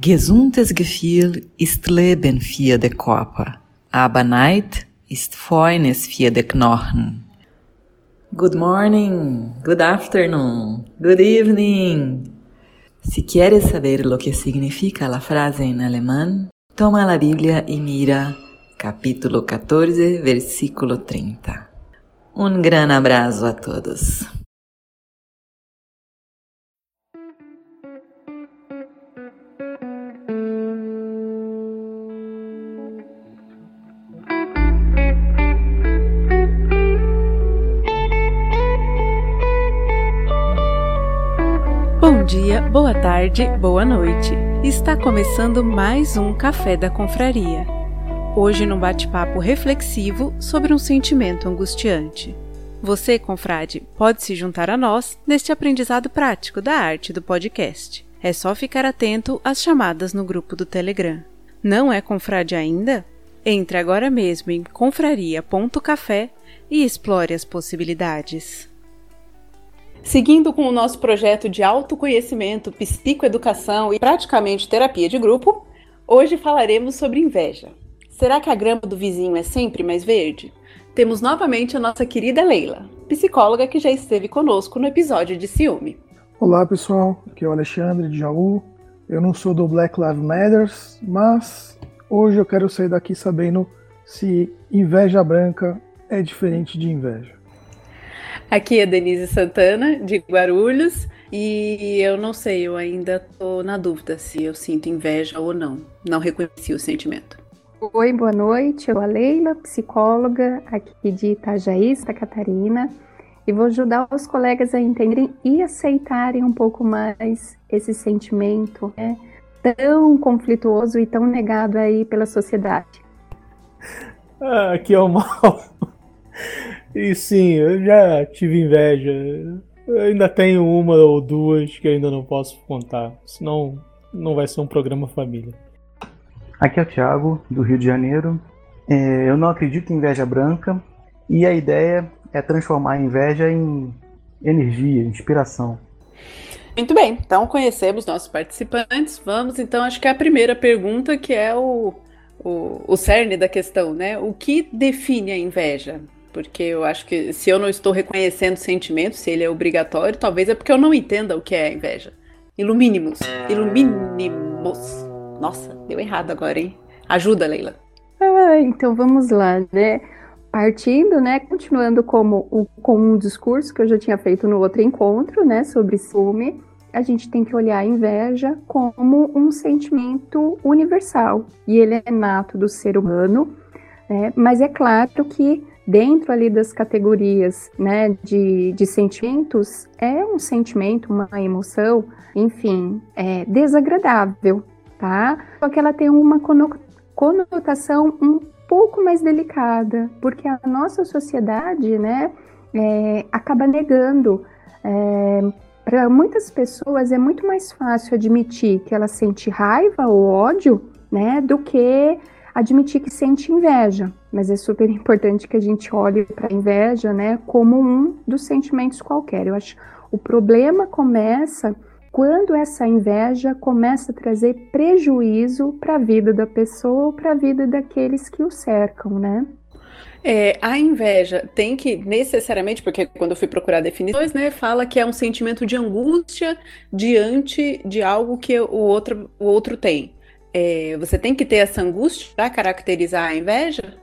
Gesundes Gefühl ist Leben für de Körper, aber Neid ist Feines für de Knochen. Good morning, good afternoon, good evening. Si quieres saber lo que significa la frase en alemán, toma la Biblia y mira capítulo 14, versículo 30. Un gran abrazo a todos. Dia, boa tarde, boa noite. Está começando mais um Café da Confraria. Hoje num bate-papo reflexivo sobre um sentimento angustiante. Você, confrade, pode se juntar a nós neste aprendizado prático da arte do podcast. É só ficar atento às chamadas no grupo do Telegram. Não é confrade ainda? Entre agora mesmo em confraria.café e explore as possibilidades. Seguindo com o nosso projeto de autoconhecimento, psicoeducação e praticamente terapia de grupo, hoje falaremos sobre inveja. Será que a grama do vizinho é sempre mais verde? Temos novamente a nossa querida Leila, psicóloga que já esteve conosco no episódio de ciúme. Olá pessoal, aqui é o Alexandre de Jaú. Eu não sou do Black Lives Matter, mas hoje eu quero sair daqui sabendo se inveja branca é diferente de inveja. Aqui é Denise Santana, de Guarulhos, e eu não sei, eu ainda tô na dúvida se eu sinto inveja ou não. Não reconheci o sentimento. Oi, boa noite. Eu sou a Leila, psicóloga aqui de Itajaí, Santa Catarina, e vou ajudar os colegas a entenderem e aceitarem um pouco mais esse sentimento né, tão conflituoso e tão negado aí pela sociedade. Ah, aqui é o mal. E sim, eu já tive inveja. Eu ainda tenho uma ou duas que ainda não posso contar, senão não vai ser um programa família. Aqui é o Thiago, do Rio de Janeiro. É, eu não acredito em inveja branca e a ideia é transformar a inveja em energia, inspiração. Muito bem, então conhecemos nossos participantes. Vamos então, acho que é a primeira pergunta que é o, o, o cerne da questão, né? O que define a inveja? Porque eu acho que se eu não estou reconhecendo sentimento, se ele é obrigatório, talvez é porque eu não entenda o que é inveja. Ilumínimos. Ilumínimos. Nossa, deu errado agora, hein? Ajuda, Leila. Ah, então vamos lá, né? Partindo, né, continuando como o, com um discurso que eu já tinha feito no outro encontro, né, sobre ciúme, a gente tem que olhar a inveja como um sentimento universal e ele é nato do ser humano, né, mas é claro que dentro ali das categorias né, de, de sentimentos, é um sentimento, uma emoção, enfim, é desagradável, tá? Só que ela tem uma conotação um pouco mais delicada, porque a nossa sociedade, né, é, acaba negando. É, Para muitas pessoas é muito mais fácil admitir que ela sente raiva ou ódio, né, do que admitir que sente inveja, mas é super importante que a gente olhe para a inveja, né, como um dos sentimentos qualquer. Eu acho o problema começa quando essa inveja começa a trazer prejuízo para a vida da pessoa ou para a vida daqueles que o cercam, né? É, a inveja tem que necessariamente, porque quando eu fui procurar definições, né, fala que é um sentimento de angústia diante de algo que o outro, o outro tem é, você tem que ter essa angústia para caracterizar a inveja?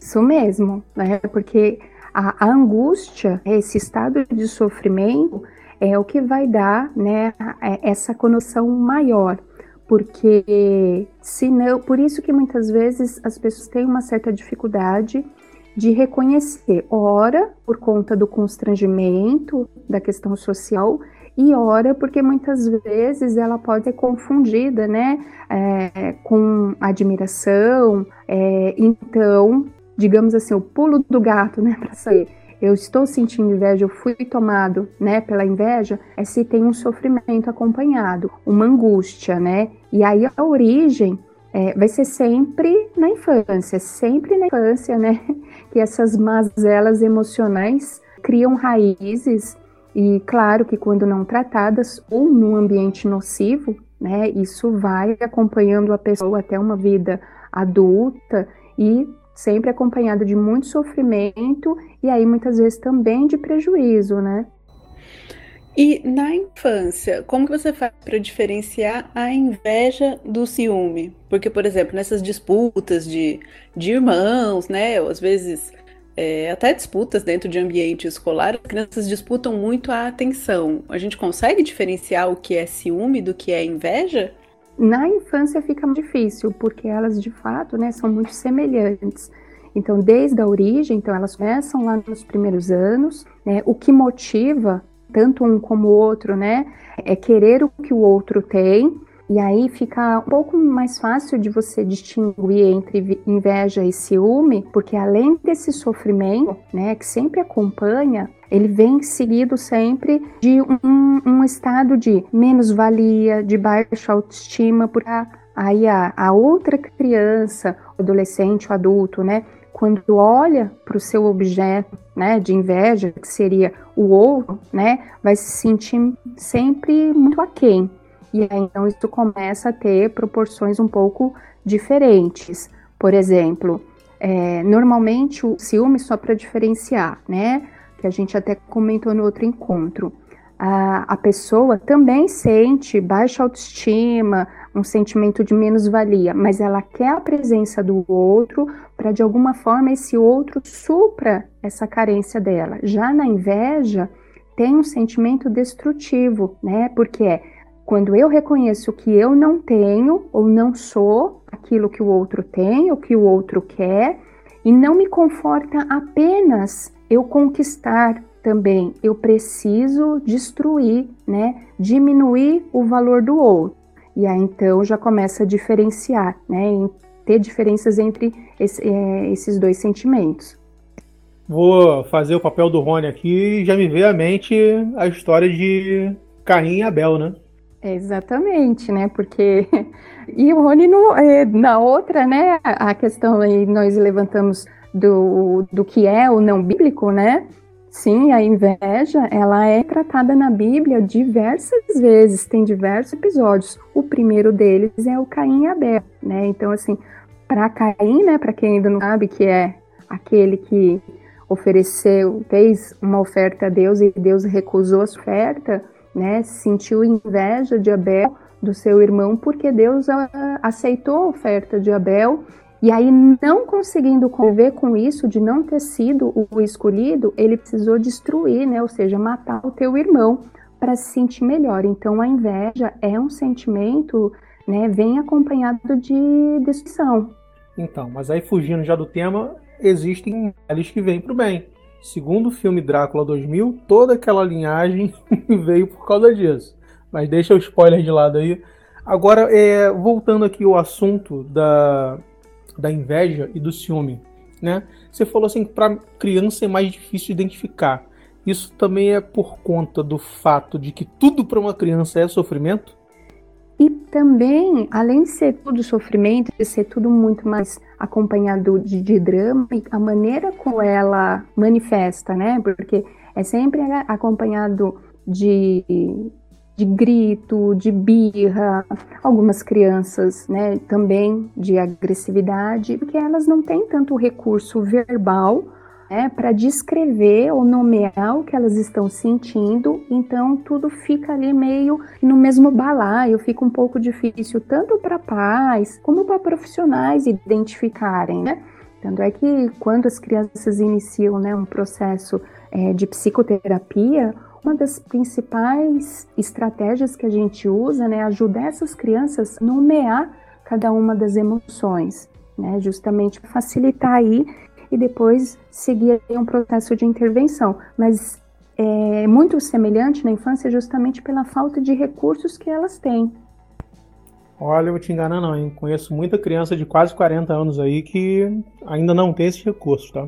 Isso mesmo, né? Porque a, a, angústia, esse estado de sofrimento, é o que vai dar, né, essa conotação maior. Porque se não, por isso que muitas vezes as pessoas têm uma certa dificuldade de reconhecer, ora por conta do constrangimento da questão social e ora porque muitas vezes ela pode ser confundida, né, é, com admiração. É, então, digamos assim, o pulo do gato, né, para sair. Eu estou sentindo inveja, eu fui tomado, né, pela inveja, é se tem um sofrimento acompanhado, uma angústia, né? E aí a origem é, vai ser sempre na infância, sempre na infância, né? Que essas mazelas emocionais criam raízes e claro que quando não tratadas ou num ambiente nocivo, né? Isso vai acompanhando a pessoa até uma vida adulta e sempre acompanhado de muito sofrimento e aí muitas vezes também de prejuízo, né? E na infância, como que você faz para diferenciar a inveja do ciúme? Porque, por exemplo, nessas disputas de, de irmãos, né? Às vezes é, até disputas dentro de ambiente escolar, as crianças disputam muito a atenção. A gente consegue diferenciar o que é ciúme do que é inveja? Na infância fica difícil, porque elas de fato né, são muito semelhantes. Então, desde a origem, então elas começam lá nos primeiros anos, né, o que motiva tanto um como o outro, né? É querer o que o outro tem. E aí fica um pouco mais fácil de você distinguir entre inveja e ciúme, porque além desse sofrimento, né, que sempre acompanha, ele vem seguido sempre de um, um estado de menos-valia, de baixa autoestima, porque aí a, a outra criança, adolescente, o adulto, né, quando olha para o seu objeto né, de inveja, que seria o outro, né, vai se sentir sempre muito aquém. E aí, então, isso começa a ter proporções um pouco diferentes. Por exemplo, é, normalmente o ciúme, só para diferenciar, né, que a gente até comentou no outro encontro, a, a pessoa também sente baixa autoestima, um sentimento de menos-valia, mas ela quer a presença do outro para de alguma forma esse outro supra essa carência dela. Já na inveja, tem um sentimento destrutivo, né? Porque é quando eu reconheço que eu não tenho ou não sou aquilo que o outro tem, ou que o outro quer, e não me conforta apenas eu conquistar também, eu preciso destruir, né? Diminuir o valor do outro. E aí então já começa a diferenciar, né? Ter diferenças entre esse, é, esses dois sentimentos. Vou fazer o papel do Rony aqui e já me veio à mente a história de Caim e Abel, né? Exatamente, né? Porque. E o Rony, no, é, na outra, né? A questão aí nós levantamos do, do que é o não bíblico, né? Sim, a inveja, ela é tratada na Bíblia diversas vezes, tem diversos episódios. O primeiro deles é o Caim e Abel, né? Então, assim, para Caim, né, para quem ainda não sabe, que é aquele que ofereceu, fez uma oferta a Deus e Deus recusou a oferta, né? Sentiu inveja de Abel, do seu irmão, porque Deus aceitou a oferta de Abel e aí, não conseguindo conviver com isso, de não ter sido o escolhido, ele precisou destruir, né? Ou seja, matar o teu irmão para se sentir melhor. Então, a inveja é um sentimento, né? Vem acompanhado de destruição. Então, mas aí fugindo já do tema, existem males que vêm para o bem. Segundo o filme Drácula 2000, toda aquela linhagem veio por causa disso. Mas deixa o spoiler de lado aí. Agora, é, voltando aqui ao assunto da, da inveja e do ciúme, né? Você falou assim que para criança é mais difícil identificar. Isso também é por conta do fato de que tudo para uma criança é sofrimento? E também, além de ser tudo sofrimento, de ser tudo muito mais acompanhado de, de drama, a maneira como ela manifesta, né? Porque é sempre acompanhado de de grito, de birra, algumas crianças, né, também de agressividade, porque elas não têm tanto recurso verbal né, para descrever ou nomear o que elas estão sentindo, então tudo fica ali meio no mesmo balaio, fica um pouco difícil tanto para pais como para profissionais identificarem, né? Tanto é que quando as crianças iniciam né, um processo é, de psicoterapia, uma das principais estratégias que a gente usa né, é ajudar essas crianças a nomear cada uma das emoções, né, justamente facilitar aí e depois seguir um processo de intervenção. Mas é muito semelhante na infância justamente pela falta de recursos que elas têm. Olha, eu vou te enganar não, hein? Conheço muita criança de quase 40 anos aí que ainda não tem esse recurso, tá?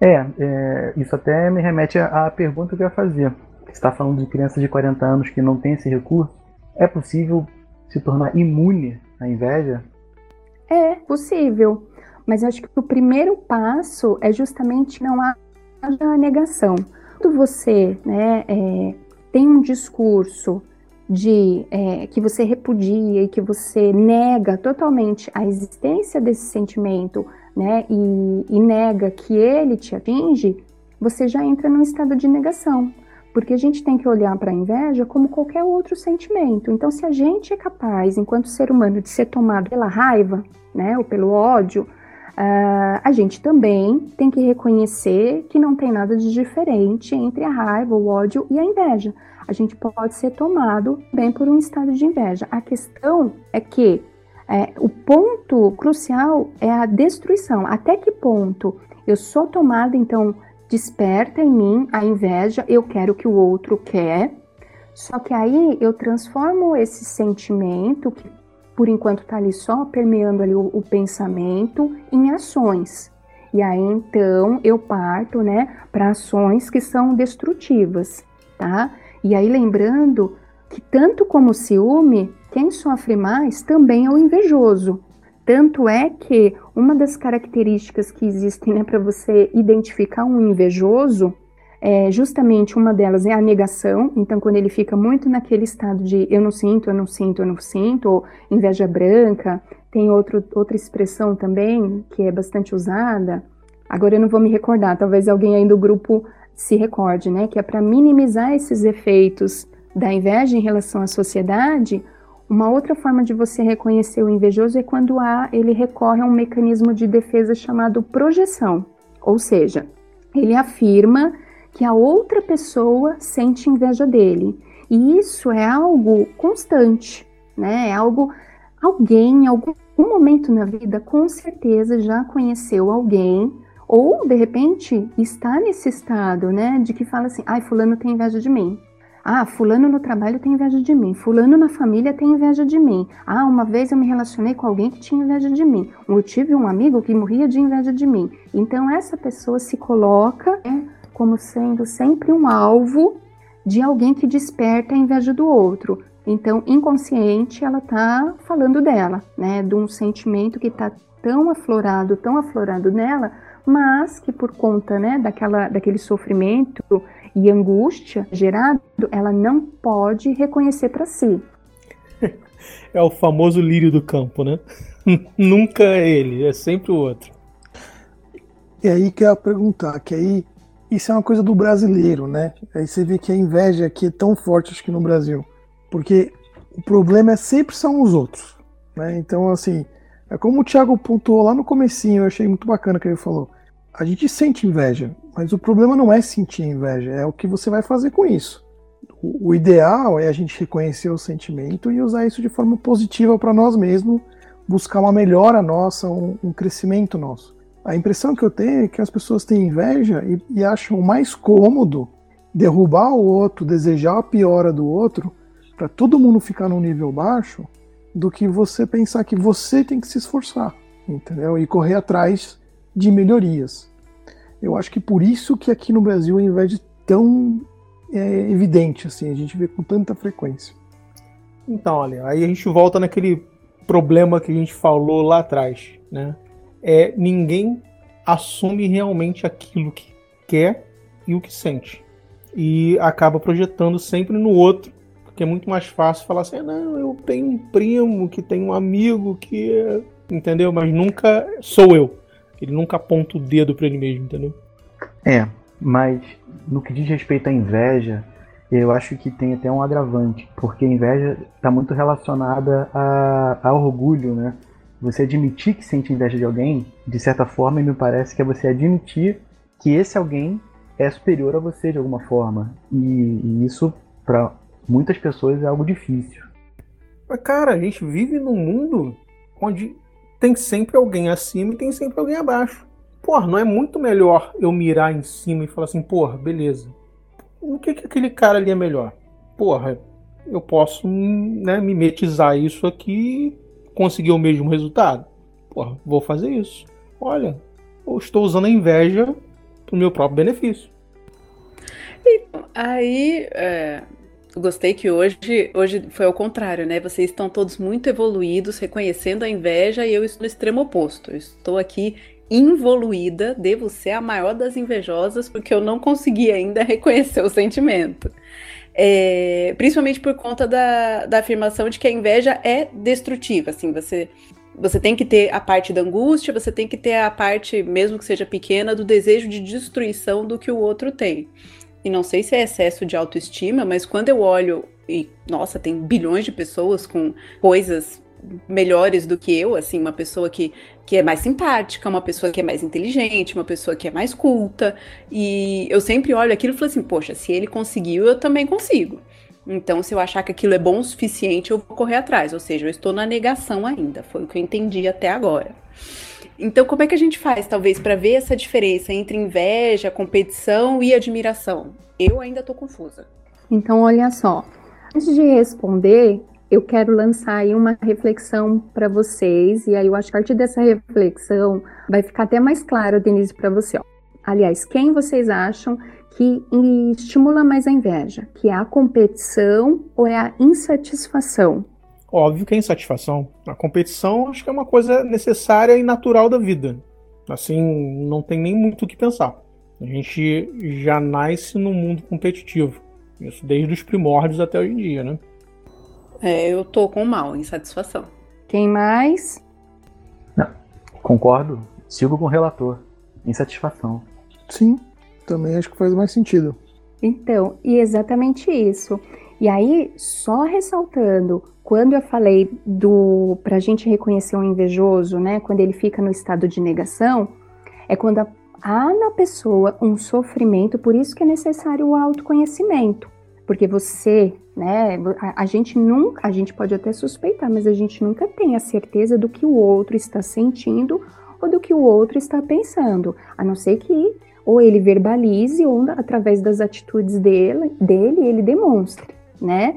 É, é, isso até me remete à pergunta que eu ia fazer. Você está falando de crianças de 40 anos que não têm esse recurso. É possível se tornar imune à inveja? É possível, mas eu acho que o primeiro passo é justamente não haja negação. Quando você né, é, tem um discurso de é, que você repudia e que você nega totalmente a existência desse sentimento, né, e, e nega que ele te atinge, você já entra num estado de negação. Porque a gente tem que olhar para a inveja como qualquer outro sentimento. Então, se a gente é capaz, enquanto ser humano, de ser tomado pela raiva, né, ou pelo ódio, uh, a gente também tem que reconhecer que não tem nada de diferente entre a raiva, o ódio e a inveja. A gente pode ser tomado bem por um estado de inveja. A questão é que é, o ponto crucial é a destruição. Até que ponto eu sou tomada, então, desperta em mim a inveja, eu quero que o outro quer. Só que aí eu transformo esse sentimento, que por enquanto está ali só permeando ali o, o, pensamento, em ações. E aí então eu parto, né, para ações que são destrutivas, tá? E aí lembrando que tanto como o ciúme, quem sofre mais também é o invejoso. Tanto é que uma das características que existem né, para você identificar um invejoso, é justamente uma delas é a negação. Então, quando ele fica muito naquele estado de eu não sinto, eu não sinto, eu não sinto, ou inveja branca, tem outro, outra expressão também que é bastante usada. Agora eu não vou me recordar, talvez alguém aí do grupo se recorde, né? Que é para minimizar esses efeitos da inveja em relação à sociedade, uma outra forma de você reconhecer o invejoso é quando há, ele recorre a um mecanismo de defesa chamado projeção. Ou seja, ele afirma que a outra pessoa sente inveja dele. E isso é algo constante, né? É algo alguém algum momento na vida com certeza já conheceu alguém ou de repente está nesse estado, né, de que fala assim: "Ai, fulano tem inveja de mim". Ah, fulano no trabalho tem inveja de mim. Fulano na família tem inveja de mim. Ah, uma vez eu me relacionei com alguém que tinha inveja de mim. Eu tive um amigo que morria de inveja de mim. Então essa pessoa se coloca né, como sendo sempre um alvo de alguém que desperta a inveja do outro. Então, inconsciente, ela está falando dela, né? De um sentimento que está tão aflorado, tão aflorado nela, mas que por conta, né, daquela, daquele sofrimento e angústia gerado, ela não pode reconhecer para si. É o famoso lírio do campo, né? Nunca é ele, é sempre o outro. E aí que eu ia perguntar, que aí isso é uma coisa do brasileiro, né? Aí você vê que a inveja aqui é tão forte acho que no Brasil, porque o problema é sempre são os outros, né? Então assim, é como o Thiago pontuou lá no comecinho, eu achei muito bacana que ele falou. A gente sente inveja, mas o problema não é sentir inveja, é o que você vai fazer com isso. O, ideal é a gente reconhecer o sentimento e usar isso de forma positiva para nós mesmos, buscar uma melhora nossa, um, crescimento nosso. A impressão que eu tenho é que as pessoas têm inveja e, e acham mais cômodo derrubar o outro, desejar a piora do outro, para todo mundo ficar num nível baixo, do que você pensar que você tem que se esforçar, entendeu? E correr atrás de melhorias. Eu acho que por isso que aqui no Brasil a inveja é tão é, evidente, assim, a gente vê com tanta frequência. Então, olha, aí a gente volta naquele problema que a gente falou lá atrás, né? É ninguém assume realmente aquilo que quer e o que sente. E acaba projetando sempre no outro, porque é muito mais fácil falar assim: ah, não, eu tenho um primo que tem um amigo que. É", entendeu? Mas nunca sou eu. Ele nunca aponta o dedo para ele mesmo, entendeu? É, mas no que diz respeito à inveja, eu acho que tem até um agravante, porque a inveja está muito relacionada a, a, orgulho, né? Você admitir que sente inveja de alguém, de certa forma, me parece que é você admitir que esse alguém é superior a você de alguma forma. E, e isso, para muitas pessoas, é algo difícil. Mas, cara, a gente vive num mundo onde tem sempre alguém acima e tem sempre alguém abaixo. Porra, não é muito melhor eu mirar em cima e falar assim, porra, beleza. O que que aquele cara ali é melhor? Porra, eu posso né, mimetizar isso aqui conseguir o mesmo resultado. Porra, vou fazer isso. Olha, eu estou usando a inveja para o meu próprio benefício. Aí, é, gostei que hoje, hoje foi ao contrário, né? Vocês estão todos muito evoluídos, reconhecendo a inveja, e eu estou no extremo oposto. Eu estou aqui involuída, devo ser a maior das invejosas, porque eu não consegui ainda reconhecer o sentimento. É, principalmente por conta da, da afirmação de que a inveja é destrutiva. Assim, você, você tem que ter a parte da angústia, você tem que ter a parte, mesmo que seja pequena, do desejo de destruição do que o outro tem. E não sei se é excesso de autoestima, mas quando eu olho e, nossa, tem bilhões de pessoas com coisas melhores do que eu, assim, uma pessoa que, que é mais simpática, uma pessoa que é mais inteligente, uma pessoa que é mais culta. E eu sempre olho aquilo e falo assim, poxa, se ele conseguiu, eu também consigo. Então, se eu achar que aquilo é bom o suficiente, eu vou correr atrás. Ou seja, eu estou na negação ainda. Foi o que eu entendi até agora. Então, como é que a gente faz, talvez, para ver essa diferença entre inveja, competição e admiração? Eu ainda estou confusa. Então, olha só. Antes de responder, eu quero lançar aí uma reflexão para vocês, e aí eu acho que a partir dessa reflexão vai ficar até mais claro, Denise, para você. Ó. Aliás, quem vocês acham que estimula mais a inveja? Que é a competição ou é a insatisfação? Óbvio que é insatisfação. A competição acho que é uma coisa necessária e natural da vida. Assim, não tem nem muito o que pensar. A gente já nasce no mundo competitivo. Isso desde os primórdios até hoje em dia, né? É, eu tô com mal, insatisfação. Quem mais? Não, concordo. Sigo com o relator. Insatisfação. Sim, também acho que faz mais sentido. Então, e exatamente isso. E aí, só ressaltando, quando eu falei do para a gente reconhecer um invejoso, né, quando ele fica no estado de negação, é quando há na pessoa um sofrimento, por isso que é necessário o autoconhecimento. Porque você, né, a, a, gente nunca, a gente pode até suspeitar, mas a gente nunca tem a certeza do que o outro está sentindo ou do que o outro está pensando, a não ser que ou ele verbalize ou através das atitudes dele, dele ele demonstre, né?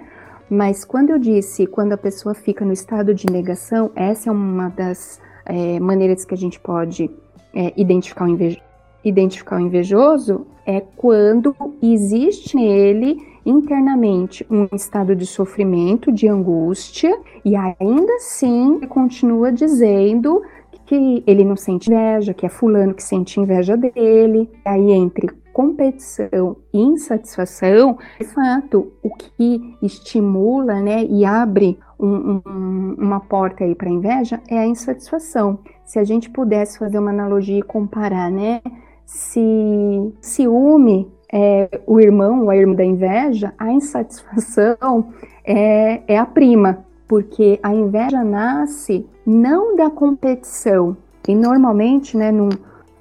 Mas quando eu disse, quando a pessoa fica no estado de negação, essa é uma das é, maneiras que a gente pode é, identificar, o identificar o invejoso, é quando existe nele internamente um estado de sofrimento, de angústia, e ainda assim continua dizendo que ele não sente inveja, que é fulano que sente inveja dele. Aí entre competição e insatisfação, de fato, o que estimula, né, e abre um, um, uma porta aí para inveja é a insatisfação. Se a gente pudesse fazer uma analogia e comparar, né, se ciúme é o irmão ou a irmã da inveja, a insatisfação é, é a prima, porque a inveja nasce não da competição. E normalmente, né, num,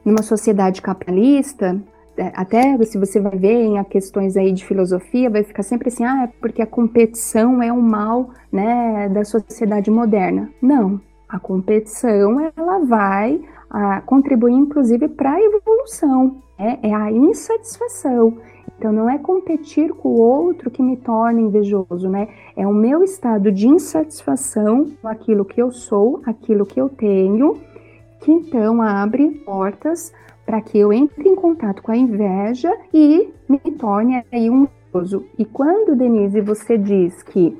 numa sociedade capitalista, é, até se você vai ver em questões aí de filosofia, vai ficar sempre assim, ah, é porque a competição é um mal, né, da sociedade moderna. Não, a competição ela vai a, contribuir inclusive para a evolução, né? é a insatisfação. Então não é competir com o outro que me torna invejoso, né? É o meu estado de insatisfação com aquilo que eu sou, aquilo que eu tenho, que então abre portas para que eu entre em contato com a inveja e me torne aí um invejoso. E quando, Denise, você diz que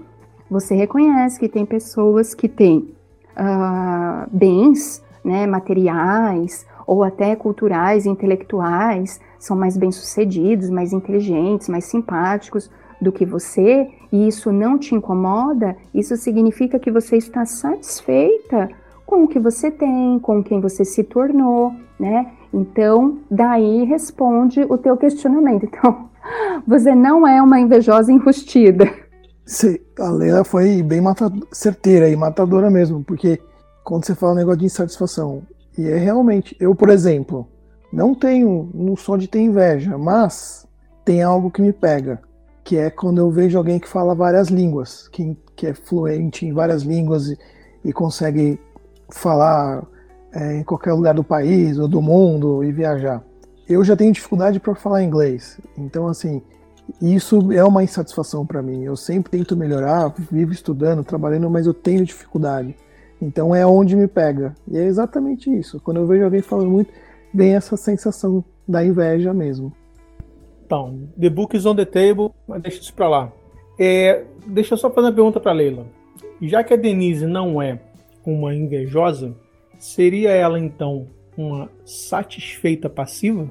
você reconhece que tem pessoas que têm uh, bens né, materiais ou até culturais, intelectuais, são mais bem-sucedidos, mais inteligentes, mais simpáticos do que você, e isso não te incomoda, isso significa que você está satisfeita com o que você tem, com quem você se tornou, né? Então, daí responde o teu questionamento. Então, você não é uma invejosa enrustida. Sim, a Leila foi bem certeira e matadora mesmo, porque quando você fala um negócio de insatisfação, e é realmente, eu, por exemplo, não tenho, não sou de ter inveja, mas tem algo que me pega, que é quando eu vejo alguém que fala várias línguas, que, que é fluente em várias línguas e, e consegue falar é, em qualquer lugar do país ou do mundo e viajar. Eu já tenho dificuldade para falar inglês, então assim, isso é uma insatisfação para mim. Eu sempre tento melhorar, vivo estudando, trabalhando, mas eu tenho dificuldade. Então é onde me pega. E é exatamente isso. Quando eu vejo alguém falando muito, vem essa sensação da inveja mesmo. Então, The Book is on the table, mas deixa isso para lá. É, deixa eu só fazer uma pergunta para Leila. Já que a Denise não é uma invejosa, seria ela então uma satisfeita passiva?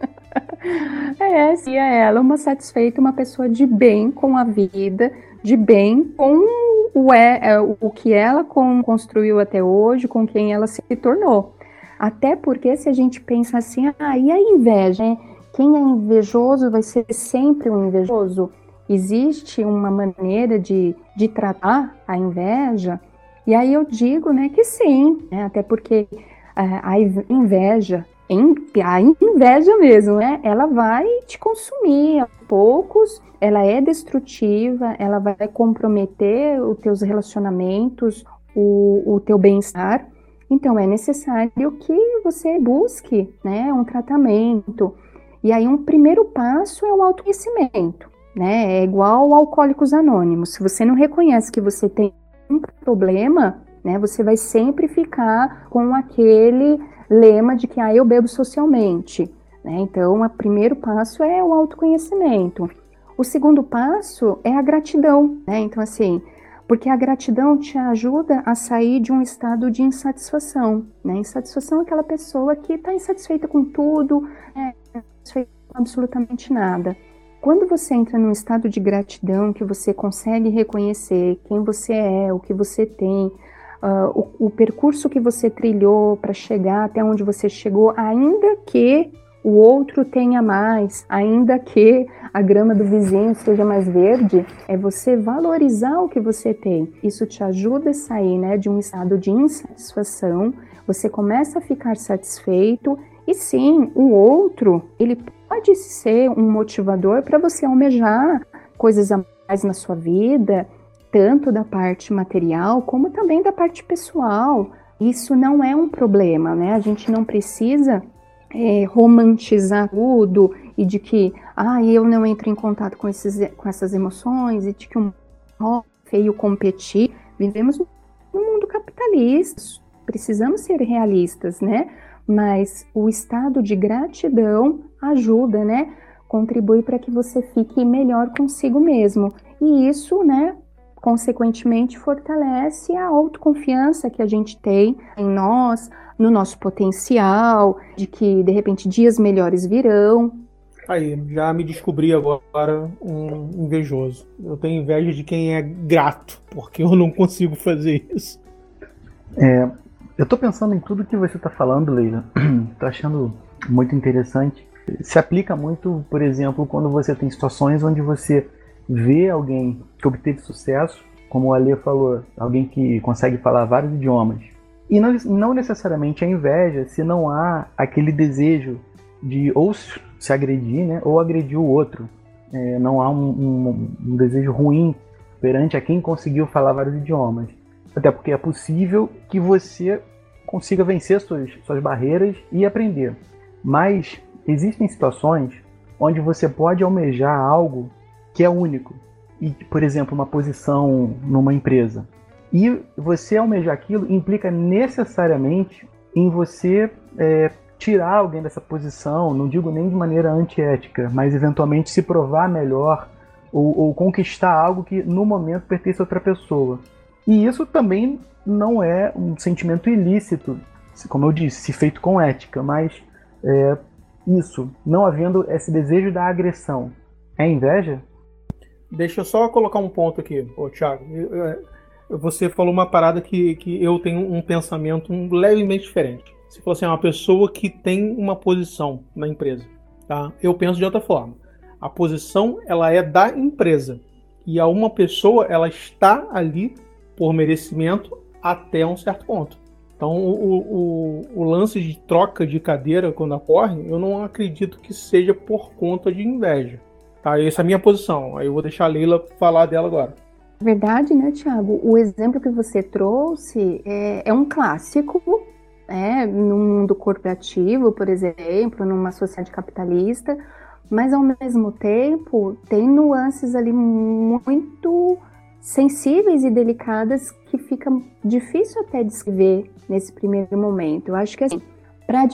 é, é ela uma satisfeita, uma pessoa de bem com a vida, de bem com o, é, é o que ela construiu até hoje, com quem ela se tornou. Até porque se a gente pensa assim, ah, e a inveja, né? Quem é invejoso vai ser sempre um invejoso. Existe uma maneira de, de tratar a inveja? E aí eu digo, né, que sim, né? até porque a, a inveja, a inveja mesmo, né? Ela vai te consumir a poucos, ela é destrutiva, ela vai comprometer os teus relacionamentos, o, o teu bem-estar. Então é necessário que você busque, né, um tratamento. E aí um primeiro passo é o autoconhecimento, né? É igual ao Alcoólicos Anônimos. Se você não reconhece que você tem um problema, né, você vai sempre ficar com aquele lema de que ah, eu bebo socialmente. Né? Então, o primeiro passo é o autoconhecimento. O segundo passo é a gratidão. Né? Então, assim, porque a gratidão te ajuda a sair de um estado de insatisfação. Né? Insatisfação é aquela pessoa que está insatisfeita com tudo, é, insatisfeita com absolutamente nada. Quando você entra num estado de gratidão, que você consegue reconhecer quem você é, o que você tem, uh, o, o percurso que você trilhou para chegar até onde você chegou, ainda que o outro tenha mais, ainda que a grama do vizinho seja mais verde, é você valorizar o que você tem. Isso te ajuda a sair né, de um estado de insatisfação, você começa a ficar satisfeito e sim, o outro, ele pode ser um motivador para você almejar coisas a mais na sua vida, tanto da parte material como também da parte pessoal. Isso não é um problema, né? A gente não precisa é, romantizar tudo e de que, ah, eu não entro em contato com, esses, com essas emoções e de que um oh, feio competir. Vivemos num mundo capitalista, precisamos ser realistas, né? Mas o estado de gratidão ajuda, né? Contribui para que você fique melhor consigo mesmo. E isso, né, consequentemente, fortalece a autoconfiança que a gente tem em nós, no nosso potencial, de que de repente dias melhores virão. Aí, já me descobri agora um invejoso. Eu tenho inveja de quem é grato, porque eu não consigo fazer isso. É, eu tô pensando em tudo que você tá falando, Leila. tô achando muito interessante. Se aplica muito, por exemplo, quando você tem situações onde você vê alguém que obteve sucesso, como o Ale falou, alguém que consegue falar vários idiomas. E não, não necessariamente a inveja se não há aquele desejo de ou se agredir, né, ou agredir o outro. É, não há um, um, um desejo ruim perante a quem conseguiu falar vários idiomas. Até porque é possível que você consiga vencer suas, suas barreiras e aprender. Mas existem situações onde você pode almejar algo que é único. E, por exemplo, uma posição numa empresa. E você almejar aquilo implica necessariamente em você é, tirar alguém dessa posição, não digo nem de maneira antiética, mas eventualmente se provar melhor ou, ou conquistar algo que no momento pertence a outra pessoa. E isso também não é um sentimento ilícito, como eu disse, se feito com ética, mas é, isso, não havendo esse desejo da agressão, é inveja? Deixa eu só colocar um ponto aqui, ô, Thiago. Você falou uma parada que, que eu tenho um pensamento levemente diferente. Se fosse assim, uma pessoa que tem uma posição na empresa, tá? Eu penso de outra forma. A posição ela é da empresa e a uma pessoa ela está ali por merecimento até um certo ponto. Então, o, o, o, lance de troca de cadeira quando ocorre, eu não acredito que seja por conta de inveja. Tá? Essa é a minha posição. Aí eu vou deixar a Leila falar dela agora. Verdade, né, Tiago? O exemplo que você trouxe é, é um clássico, né, no mundo corporativo, por exemplo, numa sociedade capitalista, mas ao mesmo tempo tem nuances ali muito sensíveis e delicadas que fica difícil até descrever nesse primeiro momento. Eu acho que assim, pra,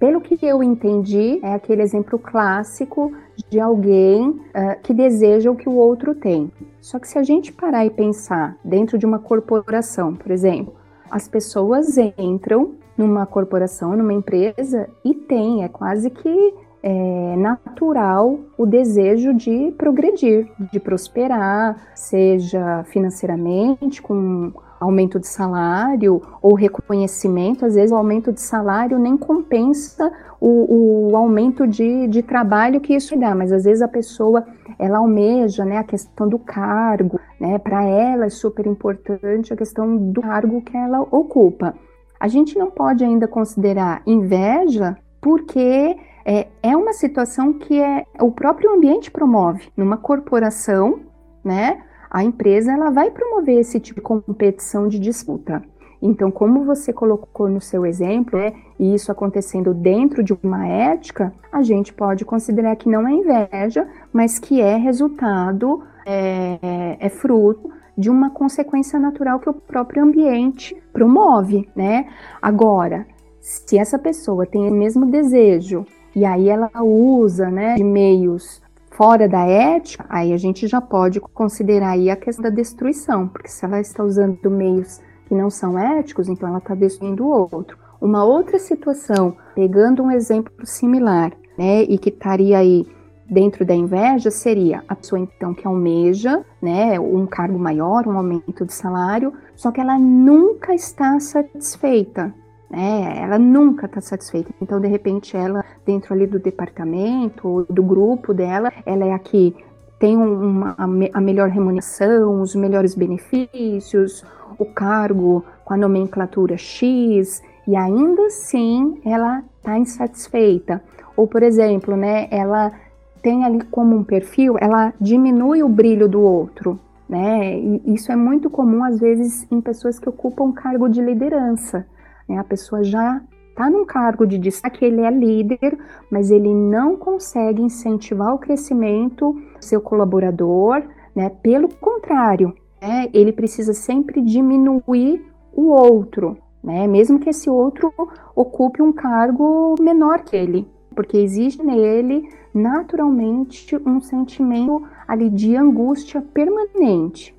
pelo que eu entendi, é aquele exemplo clássico de alguém uh, que deseja o que o outro tem. Só que se a gente parar e pensar dentro de uma corporação, por exemplo, as pessoas entram numa corporação, numa empresa e tem, é quase que é natural o desejo de progredir, de prosperar, seja financeiramente, com aumento de salário ou reconhecimento. Às vezes, o aumento de salário nem compensa o, o aumento de, de trabalho que isso dá, mas às vezes a pessoa ela almeja né, a questão do cargo, né, para ela é super importante a questão do cargo que ela ocupa. A gente não pode ainda considerar inveja porque é, é uma situação que é o próprio ambiente promove. Numa corporação, né, a empresa ela vai promover esse tipo de competição de disputa. Então, como você colocou no seu exemplo, né, e isso acontecendo dentro de uma ética, a gente pode considerar que não é inveja, mas que é resultado, é, é fruto de uma consequência natural que o próprio ambiente promove, né? Agora, se essa pessoa tem o mesmo desejo e aí ela usa, né, de meios fora da ética, aí a gente já pode considerar aí a questão da destruição, porque se ela está usando meios que não são éticos, então ela está destruindo o outro. Uma outra situação, pegando um exemplo similar, né, e que estaria aí dentro da inveja seria a pessoa então que almeja, né, um cargo maior, um aumento de salário, só que ela nunca está satisfeita, né? Ela nunca está satisfeita. Então, de repente, ela dentro ali do departamento, do grupo dela, ela é a que tem uma, a melhor remuneração, os melhores benefícios, o cargo com a nomenclatura X, e ainda assim ela está insatisfeita. Ou, por exemplo, né, ela tem ali como um perfil, ela diminui o brilho do outro, né? E isso é muito comum às vezes em pessoas que ocupam cargo de liderança. Né? A pessoa já está num cargo de destaque, ele é líder, mas ele não consegue incentivar o crescimento do seu colaborador, né? Pelo contrário, né? ele precisa sempre diminuir o outro, né? Mesmo que esse outro ocupe um cargo menor que ele, porque existe nele naturalmente um sentimento ali de angústia permanente.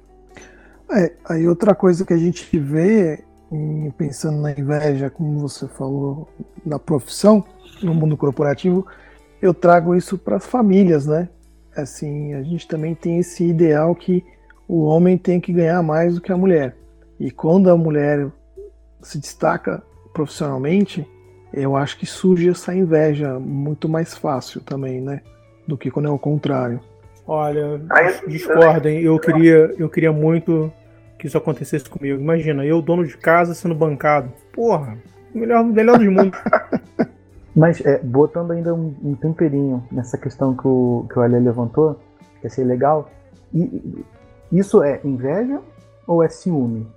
É, aí outra coisa que a gente vê, pensando na inveja, como você falou, na profissão, no mundo corporativo, eu trago isso para as famílias, né? Assim, a gente também tem esse ideal que o homem tem que ganhar mais do que a mulher. E quando a mulher se destaca profissionalmente, eu acho que surge essa inveja muito mais fácil também, né? Do que quando é o contrário. Olha, discordem. Eu queria, eu queria muito que isso acontecesse comigo. Imagina, eu, dono de casa, sendo bancado. Porra, melhor, melhor do mundo. Mas é, botando ainda um, um, temperinho nessa questão que o, que o Ale levantou, que ser legal, e, isso é inveja ou é ciúme?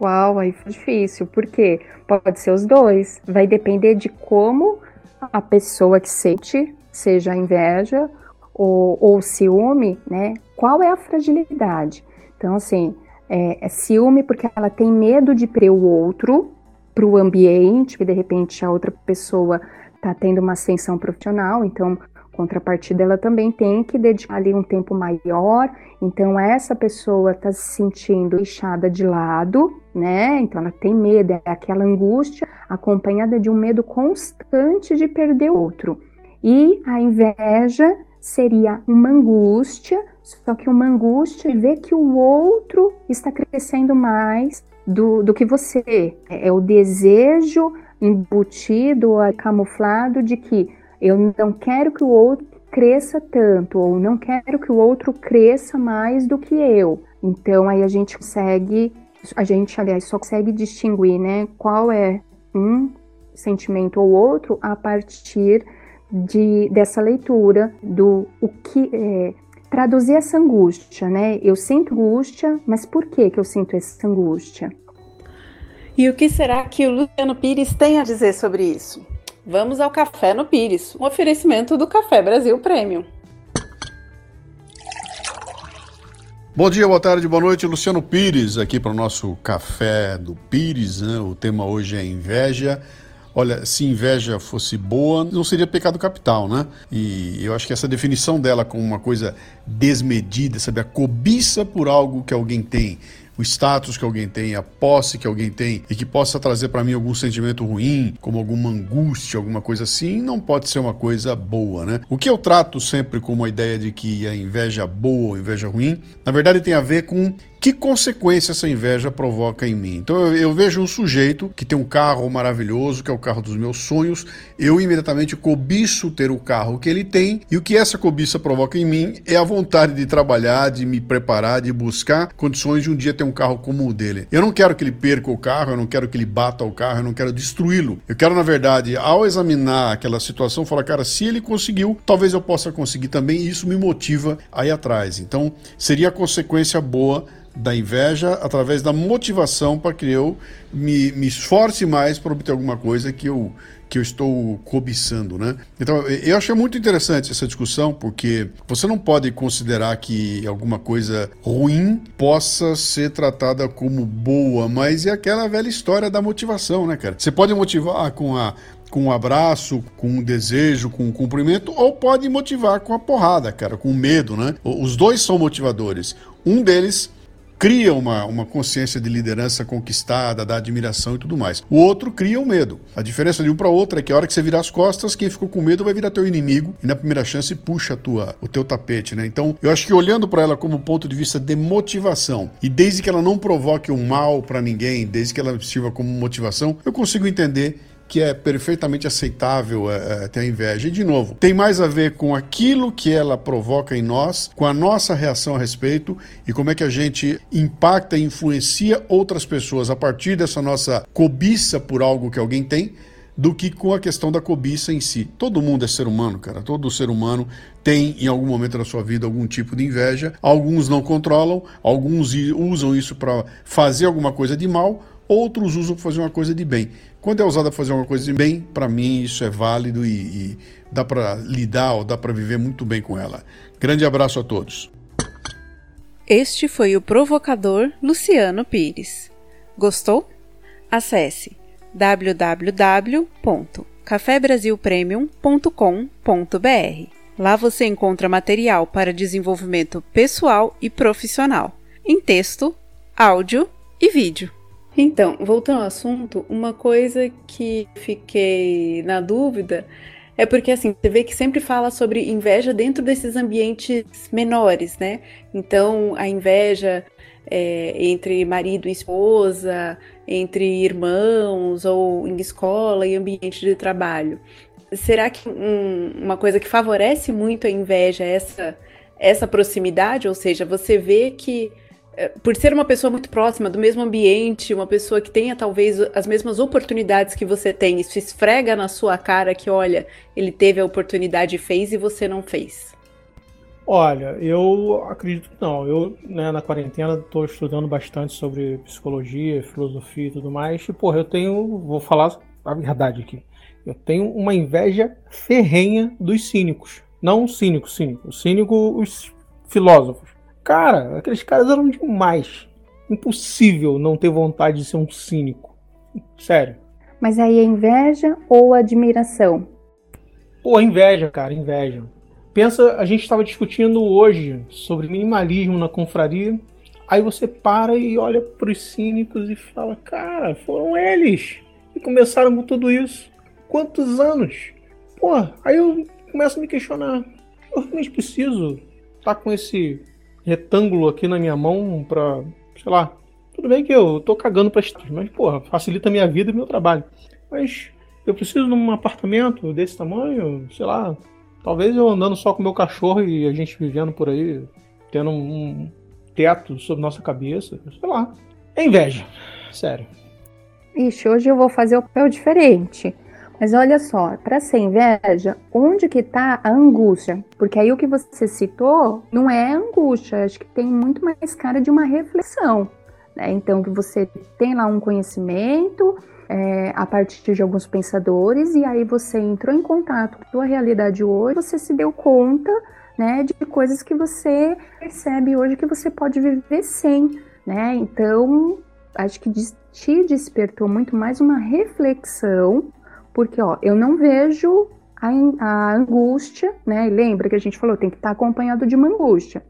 Uau, aí foi difícil. Por quê? Pode ser os dois. Vai depender de como a pessoa que sente, seja inveja ou, ou ciúme, né? Qual é a fragilidade? Então, assim, é, é ciúme porque ela tem medo de perder o outro para o ambiente, que de repente a outra pessoa está tendo uma ascensão profissional, então contrapartida ela também tem que dedicar ali um tempo maior. Então essa pessoa está se sentindo deixada de lado, né? Então ela tem medo, é aquela angústia acompanhada de um medo constante de perder o outro. E a inveja seria uma angústia, só que uma angústia de ver que o outro está crescendo mais do, do que você. É, é o desejo embutido ou camuflado de que eu não quero que o outro cresça tanto, ou não quero que o outro cresça mais do que eu. Então aí a gente consegue, a gente, aliás, só consegue distinguir, né, qual é um sentimento ou outro a partir de, dessa leitura do o que é, traduzir essa angústia, né? Eu sinto angústia, mas por que que eu sinto essa angústia? E o que será que o Luciano Pires tem a dizer sobre isso? Vamos ao Café no Pires, um oferecimento do Café Brasil Premium. Bom dia, boa tarde, boa noite. Luciano Pires aqui para o nosso Café do Pires. Né? O tema hoje é inveja. Olha, se inveja fosse boa, não seria pecado capital, né? E eu acho que essa definição dela como uma coisa desmedida, sabe? A cobiça por algo que alguém tem, o status que alguém tem, a posse que alguém tem e que possa trazer para mim algum sentimento ruim, como alguma angústia, alguma coisa assim, não pode ser uma coisa boa, né? O que eu trato sempre como a ideia de que a inveja boa ou inveja ruim, na verdade tem a ver com que consequência essa inveja provoca em mim? Então eu, eu, vejo um sujeito que tem um carro maravilhoso, que é o carro dos meus sonhos, eu imediatamente cobiço ter o carro que ele tem, e o que essa cobiça provoca em mim é a vontade de trabalhar, de me preparar, de buscar condições de um dia ter um carro como o dele. Eu não quero que ele perca o carro, eu não quero que ele bata o carro, eu não quero destruí-lo. Eu quero, na verdade, ao examinar aquela situação, falar, cara, se ele conseguiu, talvez eu possa conseguir também, e isso me motiva a ir atrás. Então, seria a consequência boa da inveja através da motivação para que eu me, me esforce mais para obter alguma coisa que eu, que eu estou cobiçando, né? Então, eu achei muito interessante essa discussão, porque você não pode considerar que alguma coisa ruim possa ser tratada como boa, mas é aquela velha história da motivação, né, cara? Você pode motivar com a com um abraço, com um desejo, com um cumprimento, ou pode motivar com a porrada, cara, com medo, né? Os dois são motivadores. Um deles cria uma, uma consciência de liderança conquistada, da admiração e tudo mais. O outro cria o medo. A diferença de um para outro é que a hora que você virar as costas, quem ficou com medo vai virar teu inimigo e na primeira chance puxa tua, o teu tapete, né? Então, eu acho que olhando para ela como ponto de vista de motivação e desde que ela não provoque um mal para ninguém, desde que ela sirva como motivação, eu consigo entender que é perfeitamente aceitável é, é, ter a inveja. E, de novo, tem mais a ver com aquilo que ela provoca em nós, com a nossa reação a respeito e como é que a gente impacta e influencia outras pessoas a partir dessa nossa cobiça por algo que alguém tem do que com a questão da cobiça em si. Todo mundo é ser humano, cara. Todo ser humano tem em algum momento da sua vida algum tipo de inveja. Alguns não controlam, alguns usam isso para fazer alguma coisa de mal, outros usam para fazer uma coisa de bem. Quando é usada para fazer uma coisa de bem, para mim isso é válido e, e dá para lidar ou dá para viver muito bem com ela. Grande abraço a todos. Este foi o provocador Luciano Pires. Gostou? Acesse www.cafebrasilpremium.com.br. Lá você encontra material para desenvolvimento pessoal e profissional, em texto, áudio e vídeo. Então, voltando ao assunto, uma coisa que fiquei na dúvida é porque assim, você vê que sempre fala sobre inveja dentro desses ambientes menores, né? Então, a inveja é, entre marido e esposa, entre irmãos, ou em escola e ambiente de trabalho. Será que um, uma coisa que favorece muito a inveja é essa, essa proximidade? Ou seja, você vê que por ser uma pessoa muito próxima do mesmo ambiente, uma pessoa que tenha talvez as mesmas oportunidades que você tem, isso esfrega na sua cara que, olha, ele teve a oportunidade e fez e você não fez? Olha, eu acredito que não. Eu, né, na quarentena, estou estudando bastante sobre psicologia, filosofia e tudo mais. E, porra, eu tenho, vou falar a verdade aqui, eu tenho uma inveja ferrenha dos cínicos. Não cínicos, cínicos. Cínico, os filósofos. Cara, aqueles caras eram demais. Impossível não ter vontade de ser um cínico. Sério. Mas aí é inveja ou admiração? Pô, inveja, cara, inveja. Pensa, a gente estava discutindo hoje sobre minimalismo na confraria. Aí você para e olha para os cínicos e fala: Cara, foram eles que começaram com tudo isso. Quantos anos? Pô, aí eu começo a me questionar: Eu realmente preciso estar tá com esse retângulo aqui na minha mão pra, sei lá, tudo bem que eu tô cagando pra estar, mas, porra, facilita a minha vida e meu trabalho. Mas eu preciso de um apartamento desse tamanho, sei lá, talvez eu andando só com meu cachorro e a gente vivendo por aí, tendo um teto sobre nossa cabeça, sei lá. É inveja, sério. Ixi, hoje eu vou fazer o papel diferente. Mas olha só, para ser inveja, onde que tá a angústia? Porque aí o que você citou não é angústia, acho que tem muito mais cara de uma reflexão. Né? Então, que você tem lá um conhecimento é, a partir de alguns pensadores, e aí você entrou em contato com a sua realidade hoje, você se deu conta né, de coisas que você percebe hoje que você pode viver sem. Né? Então, acho que te despertou muito mais uma reflexão porque, ó, eu não vejo a, a angústia, né? lembra que a gente falou, tem que estar acompanhado de uma angústia.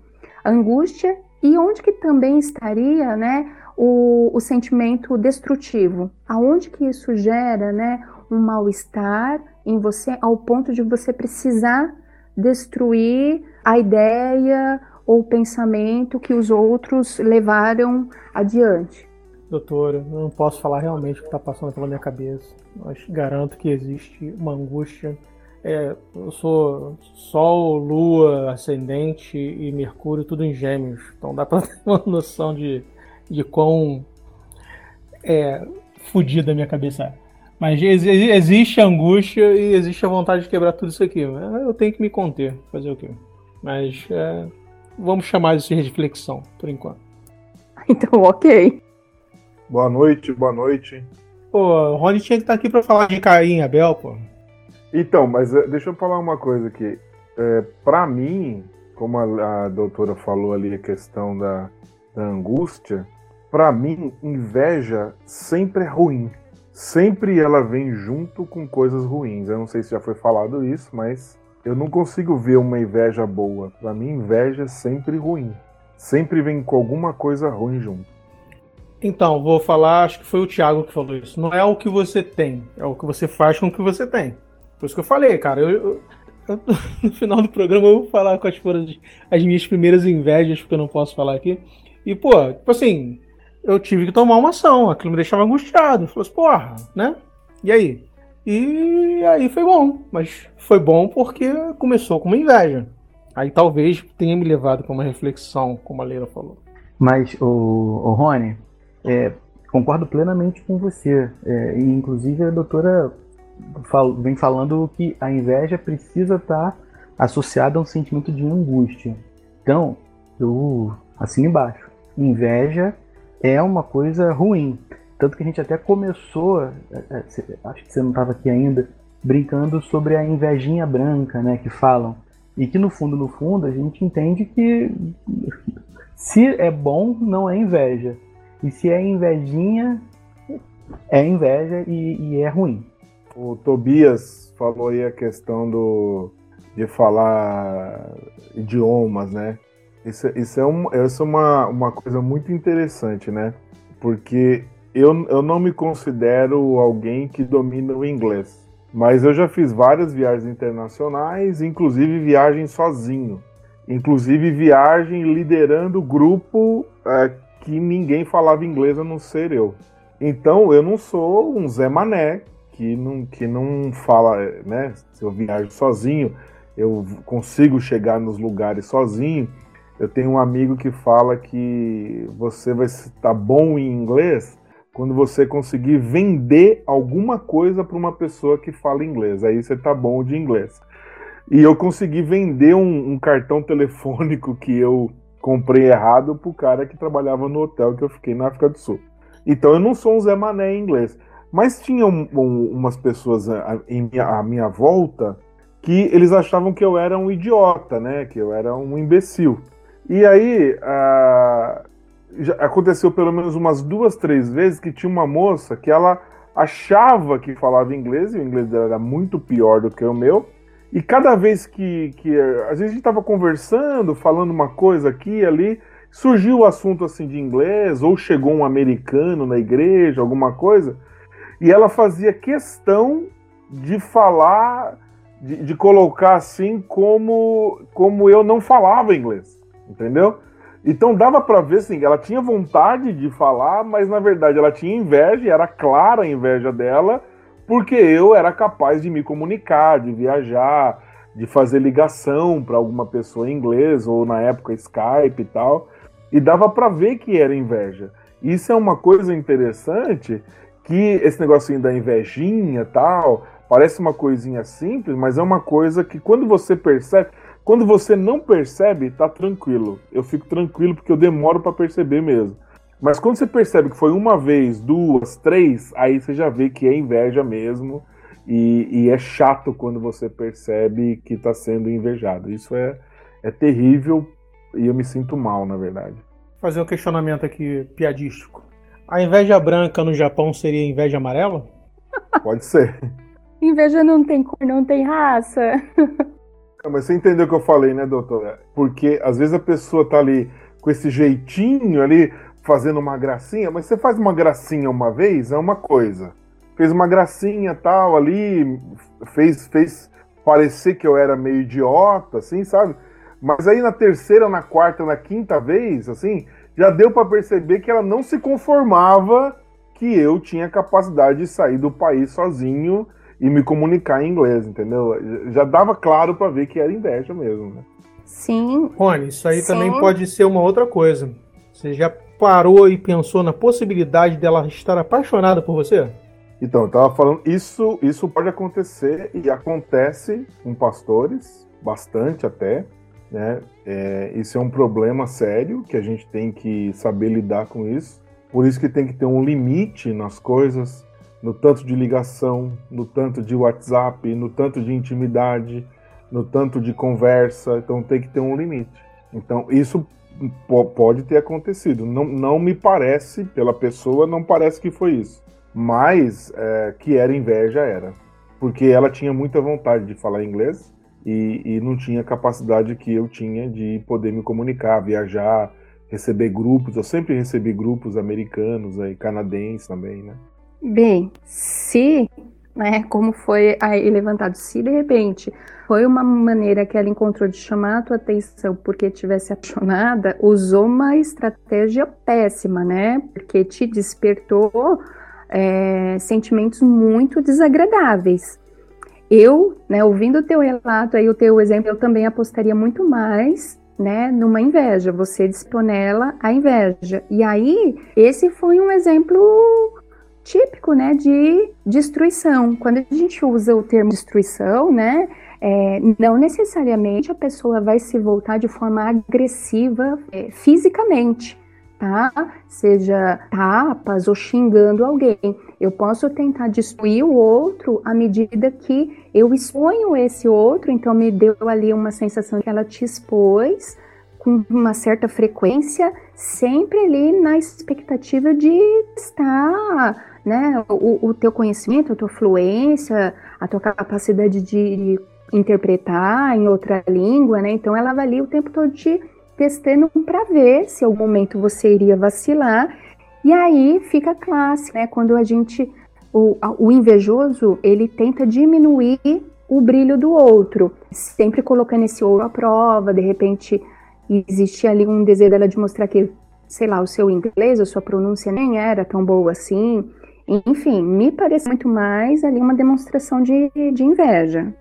Angústia E onde que também estaria, né, o, o sentimento destrutivo? Aonde que isso gera, né, um mal-estar em você ao ponto de você precisar destruir a ideia ou pensamento que os outros levaram adiante? Doutora, não posso falar realmente o que está passando pela minha cabeça, mas garanto que existe uma angústia. É, eu sou Sol, Lua, Ascendente e Mercúrio, tudo em Gêmeos, então dá para ter uma noção de, de quão é, fodida a minha cabeça é. Mas existe angústia e existe a vontade de quebrar tudo isso aqui. Eu tenho que me conter, fazer o quê? Mas é, vamos chamar isso de reflexão, por enquanto. Então, ok. Boa noite, boa noite. Pô, o Rony tinha que estar aqui para falar de Caim Abel, pô. Então, mas é, deixa eu falar uma coisa aqui. É, para mim, como a, a, doutora falou ali a questão da, da angústia, para mim, inveja sempre é ruim. Sempre ela vem junto com coisas ruins. Eu não sei se já foi falado isso, mas eu não consigo ver uma inveja boa. Para mim, inveja é sempre ruim. Sempre vem com alguma coisa ruim junto. Então, vou falar, acho que foi o Thiago que falou isso. Não é o que você tem, é o que você faz com o que você tem. Por isso que eu falei, cara. Eu, eu, eu, no final do programa eu vou falar quais foram as, as minhas primeiras invejas, porque eu não posso falar aqui. E, pô, tipo assim, eu tive que tomar uma ação. Aquilo me deixava angustiado. Falei assim, porra, né? E aí? E aí foi bom. Mas foi bom porque começou com uma inveja. Aí talvez tenha me levado para uma reflexão, como a Leila falou. Mas, o, o Rony, é, concordo plenamente com você. É, inclusive a doutora fal vem falando que a inveja precisa estar associada a um sentimento de angústia. Então, eu assim embaixo. Inveja é uma coisa ruim. Tanto que a gente até começou, é, é, acho que você não estava aqui ainda, brincando sobre a invejinha branca, né, que falam. E que no fundo, no fundo, a gente entende que se é bom, não é inveja. E se é invejinha, é inveja e, e é ruim. O Tobias falou aí a questão do, de falar idiomas, né? Isso, isso, é, um, isso é uma, uma coisa muito interessante, né? Porque eu, eu não me considero alguém que domina o inglês. Mas eu já fiz várias viagens internacionais, inclusive viagem sozinho. Inclusive viagem liderando grupo é, que ninguém falava inglês a não ser eu. Então eu não sou um Zé Mané que não, que não fala, né? Se eu viajo sozinho, eu consigo chegar nos lugares sozinho. Eu tenho um amigo que fala que você vai estar bom em inglês quando você conseguir vender alguma coisa para uma pessoa que fala inglês. Aí você está bom de inglês. E eu consegui vender um, um cartão telefônico que eu comprei errado pro cara que trabalhava no hotel que eu fiquei na África do Sul. Então eu não sou um Zé Mané em inglês. Mas tinha um, um, umas pessoas à minha, minha volta que eles achavam que eu era um idiota, né? Que eu era um imbecil. E aí aconteceu pelo menos umas duas, três vezes que tinha uma moça que ela achava que falava inglês, e o inglês dela era muito pior do que o meu, e cada vez que, que às vezes a gente estava conversando, falando uma coisa aqui e ali, surgiu o assunto assim de inglês, ou chegou um americano na igreja, alguma coisa, e ela fazia questão de falar, de, de colocar assim como, como eu não falava inglês, entendeu? Então dava para ver assim, ela tinha vontade de falar, mas na verdade ela tinha inveja, era clara a inveja dela, porque eu era capaz de me comunicar, de viajar, de fazer ligação para alguma pessoa em inglês ou na época Skype e tal, e dava para ver que era inveja. Isso é uma coisa interessante que esse negocinho da invejinha tal, parece uma coisinha simples, mas é uma coisa que quando você percebe, quando você não percebe, tá tranquilo. Eu fico tranquilo porque eu demoro para perceber mesmo. Mas quando você percebe que foi uma vez, duas, três, aí você já vê que é inveja mesmo. E, e é chato quando você percebe que está sendo invejado. Isso é, é terrível e eu me sinto mal, na verdade. Vou fazer um questionamento aqui piadístico. A inveja branca no Japão seria inveja amarela? Pode ser. Inveja não tem cor, não tem raça. Mas você entendeu o que eu falei, né, doutora? Porque às vezes a pessoa tá ali com esse jeitinho ali, fazendo uma gracinha, mas você faz uma gracinha uma vez, é uma coisa. Fez uma gracinha tal ali, fez, fez parecer que eu era meio idiota, assim, sabe? Mas aí na terceira, na quarta, na quinta vez, assim, já deu para perceber que ela não se conformava que eu tinha capacidade de sair do país sozinho e me comunicar em inglês, entendeu? Já dava claro para ver que era inveja mesmo, né? Sim. Rony, isso aí Sim. também pode ser uma outra coisa. Você já parou e pensou na possibilidade dela estar apaixonada por você? Então, eu tava falando, isso, isso pode acontecer e acontece com pastores, bastante até, né? É, isso é um problema sério que a gente tem que saber lidar com isso. Por isso que tem que ter um limite nas coisas, no tanto de ligação, no tanto de WhatsApp, no tanto de intimidade, no tanto de conversa. Então tem que ter um limite. Então isso pode ter acontecido. Não, não me parece, pela pessoa, não parece que foi isso. Mas é, que era inveja, era. Porque ela tinha muita vontade de falar inglês e, e não tinha a capacidade que eu tinha de poder me comunicar, viajar, receber grupos. Eu sempre recebi grupos americanos, aí, canadenses também, né? Bem, se, né, como foi aí levantado, se de repente foi uma maneira que ela encontrou de chamar a tua atenção porque tivesse apaixonada, usou uma estratégia péssima, né? Porque te despertou é, sentimentos muito desagradáveis. Eu, né, ouvindo o teu relato aí, o teu exemplo, eu também apostaria muito mais, né, numa inveja. Você disponela a inveja. E aí, esse foi um exemplo típico, né, de destruição. Quando a gente usa o termo destruição, né, é, não necessariamente a pessoa vai se voltar de forma agressiva é, fisicamente, tá? Seja tapas ou xingando alguém. Eu posso tentar destruir o outro à medida que eu exponho esse outro, então me deu ali uma sensação que ela te expôs com uma certa frequência, sempre ali na expectativa de estar, né, o, o teu conhecimento, a tua fluência, a tua capacidade de interpretar em outra língua, né? Então ela avalia o tempo todo te testando para ver se em algum momento você iria vacilar. E aí fica clássico, né? Quando a gente o, o invejoso ele tenta diminuir o brilho do outro, sempre colocando esse ouro à prova, de repente existe ali um desejo dela de mostrar que, sei lá, o seu inglês, a sua pronúncia nem era tão boa assim. Enfim, me parece muito mais ali uma demonstração de, de inveja.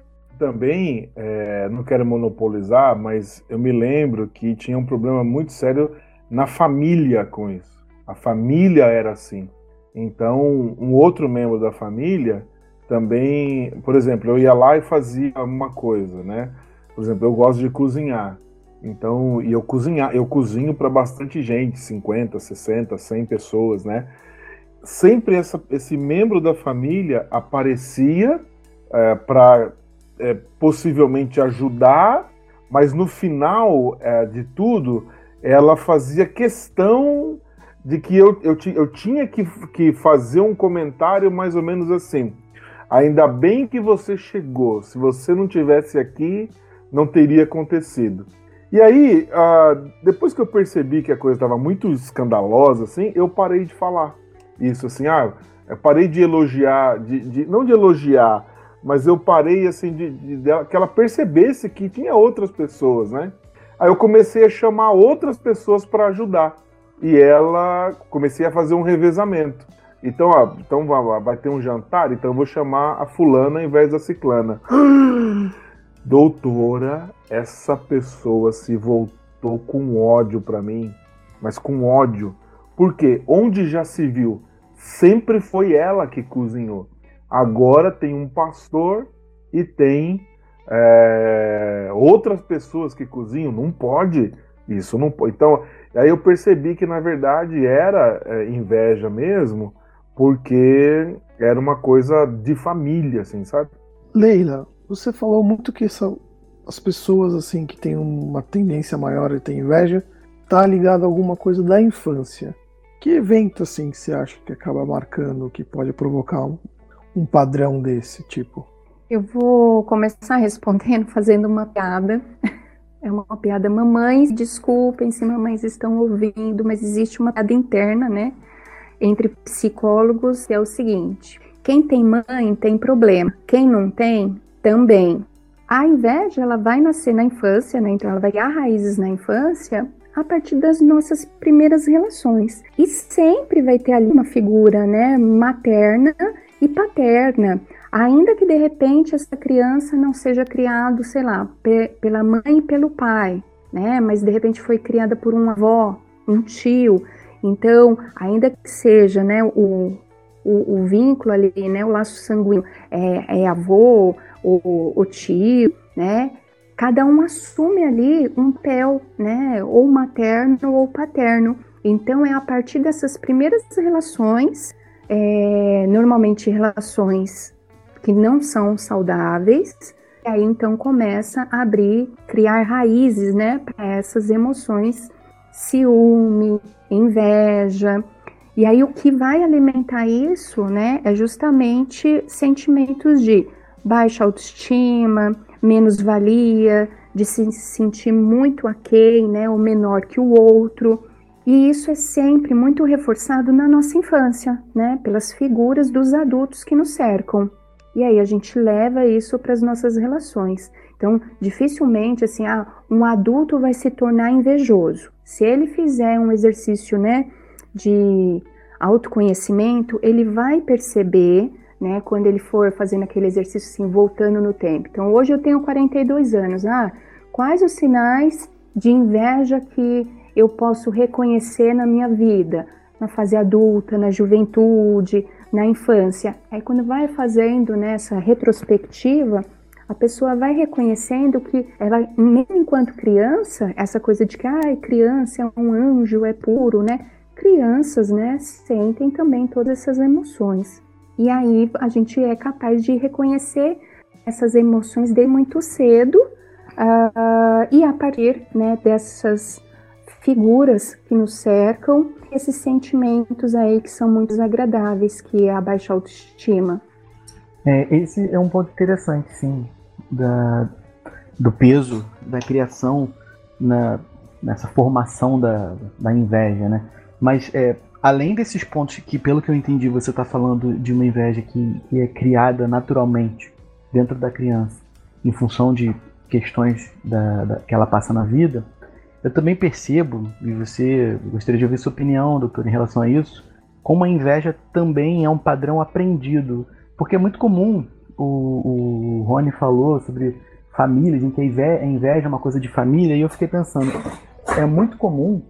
Também, é, não quero monopolizar, mas eu me lembro que tinha um problema muito sério na família com isso. A família era assim. Então, um outro membro da família também, por exemplo, eu ia lá e fazia uma coisa, né? Por exemplo, eu gosto de cozinhar. Então, e eu cozinhar, eu cozinho para bastante gente, 50, 60, 100 pessoas, né? Sempre essa, esse membro da família aparecia é, para é, possivelmente ajudar, mas no final é, de tudo, ela fazia questão de que eu, eu, eu tinha que, que fazer um comentário mais ou menos assim. Ainda bem que você chegou. Se você não tivesse aqui, não teria acontecido. E aí, uh, depois que eu percebi que a coisa estava muito escandalosa, assim, eu parei de falar isso, assim, ah, parei de elogiar, de, de, não de elogiar, mas eu parei, assim, de, de, de, que ela percebesse que tinha outras pessoas, né? Aí eu comecei a chamar outras pessoas para ajudar. E ela, comecei a fazer um revezamento. Então, ó, então vai, ter um jantar, então eu vou chamar a fulana ao invés da ciclana. Doutora, essa pessoa se voltou com ódio para mim, mas com ódio. Porque onde já se viu, sempre foi ela que cozinhou. Agora tem um pastor e tem é, outras pessoas que cozinham. Não pode. Isso não pode. Então, aí eu percebi que na verdade era é, inveja mesmo, porque era uma coisa de família, assim, sabe? Leila, você falou muito que essa, as pessoas assim que têm uma tendência maior e têm inveja tá ligado a alguma coisa da infância. Que evento assim que você acha que acaba marcando, que pode provocar um, padrão desse tipo? Eu vou começar respondendo fazendo uma piada. É uma piada, mamães, desculpem se mamães estão ouvindo, mas existe uma piada interna, né, entre psicólogos, que é o seguinte: quem tem mãe tem problema, quem não tem, também. A inveja, ela vai nascer na infância, né, então ela vai criar raízes na infância a partir das nossas primeiras relações. E sempre vai ter ali uma figura, né, materna e paterna. Ainda que de repente essa criança não seja criada, sei lá, pe pela mãe e pelo pai, né? Mas de repente foi criada por uma avó, um tio. Então, ainda que seja, né, o, o, o vínculo ali, né, o laço sanguíneo é, é avô, o, o tio, né? Cada um assume ali um papel, né, ou materno ou paterno. Então, é a partir dessas primeiras relações, é, normalmente relações que não são saudáveis. E aí então começa a abrir, criar raízes, né, para essas emoções, ciúme, inveja. E aí o que vai alimentar isso, né, é justamente sentimentos de baixa autoestima, menos-valia, de se sentir muito aquém, né, ou menor que o outro. E isso é sempre muito reforçado na nossa infância, né, pelas figuras dos adultos que nos cercam. E aí a gente leva isso para as nossas relações. Então, dificilmente assim, ah, um adulto vai se tornar invejoso. Se ele fizer um exercício, né, de autoconhecimento, ele vai perceber, né, quando ele for fazendo aquele exercício assim, voltando no tempo. Então, hoje eu tenho 42 anos. Ah, quais os sinais de inveja que eu posso reconhecer na minha vida? Na fase adulta, na juventude, na infância. Aí quando vai fazendo nessa né, retrospectiva, a pessoa vai reconhecendo que ela, mesmo enquanto criança, essa coisa de que ah, criança é um anjo, é puro, né? Crianças, né, sentem também todas essas emoções. E aí a gente é capaz de reconhecer essas emoções de muito cedo uh, e a partir né, dessas figuras que nos cercam, esses sentimentos aí que são muito desagradáveis, que é a baixa autoestima. É, esse é um ponto interessante, sim, da, do peso da criação na, nessa formação da, da inveja, né? Mas é, além desses pontos que, pelo que eu entendi, você está falando de uma inveja que, que é criada naturalmente dentro da criança, em função de questões da, da, que ela passa na vida, eu também percebo, e você gostaria de ouvir sua opinião, doutor, em relação a isso, como a inveja também é um padrão aprendido. Porque é muito comum, o, o Rony falou sobre famílias em que a inveja é uma coisa de família, e eu fiquei pensando, é muito comum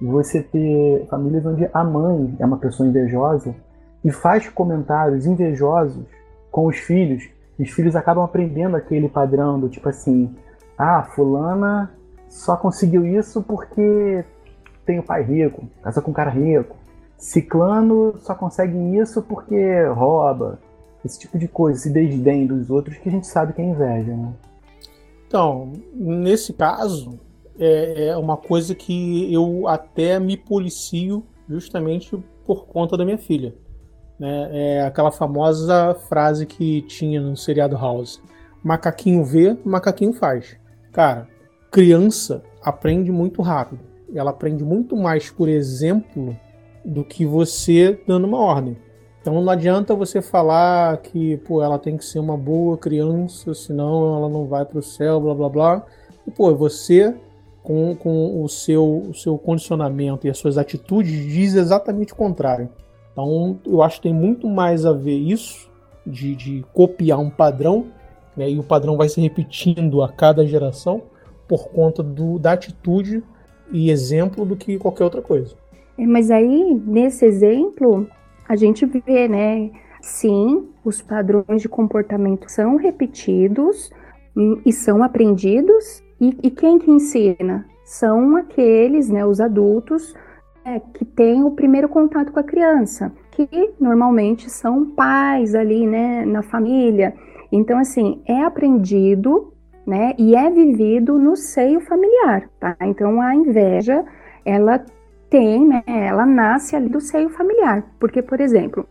você ter famílias onde a mãe é uma pessoa invejosa e faz comentários invejosos com os filhos, e os filhos acabam aprendendo aquele padrão do tipo assim, ah, fulana só conseguiu isso porque tem o pai rico, casa com um cara rico. Ciclano só consegue isso porque rouba. Esse tipo de coisa, esse desdém dos outros que a gente sabe que é inveja, né? Então, nesse caso, é, é uma coisa que eu até me policio justamente por conta da minha filha. Né? É aquela famosa frase que tinha no seriado House: macaquinho vê, macaquinho faz. Cara, criança aprende muito rápido. Ela aprende muito mais por exemplo do que você dando uma ordem. Então não adianta você falar que pô, ela tem que ser uma boa criança, senão ela não vai para o céu, blá blá blá. E pô, você com, com o, seu, o seu condicionamento e as suas atitudes diz exatamente o contrário. Então eu acho que tem muito mais a ver isso de, de copiar um padrão, né, e o padrão vai se repetindo a cada geração, por conta do, da atitude e exemplo do que qualquer outra coisa. É, mas aí, nesse exemplo, a gente vê, né? Sim, os padrões de comportamento são repetidos e são aprendidos. E, e quem que ensina? São aqueles, né, os adultos, é, que têm o primeiro contato com a criança, que normalmente são pais ali, né, na família. Então, assim, é aprendido né? E é vivido no seio familiar, tá? Então a inveja, ela tem, né? Ela nasce ali do seio familiar. Porque, por exemplo,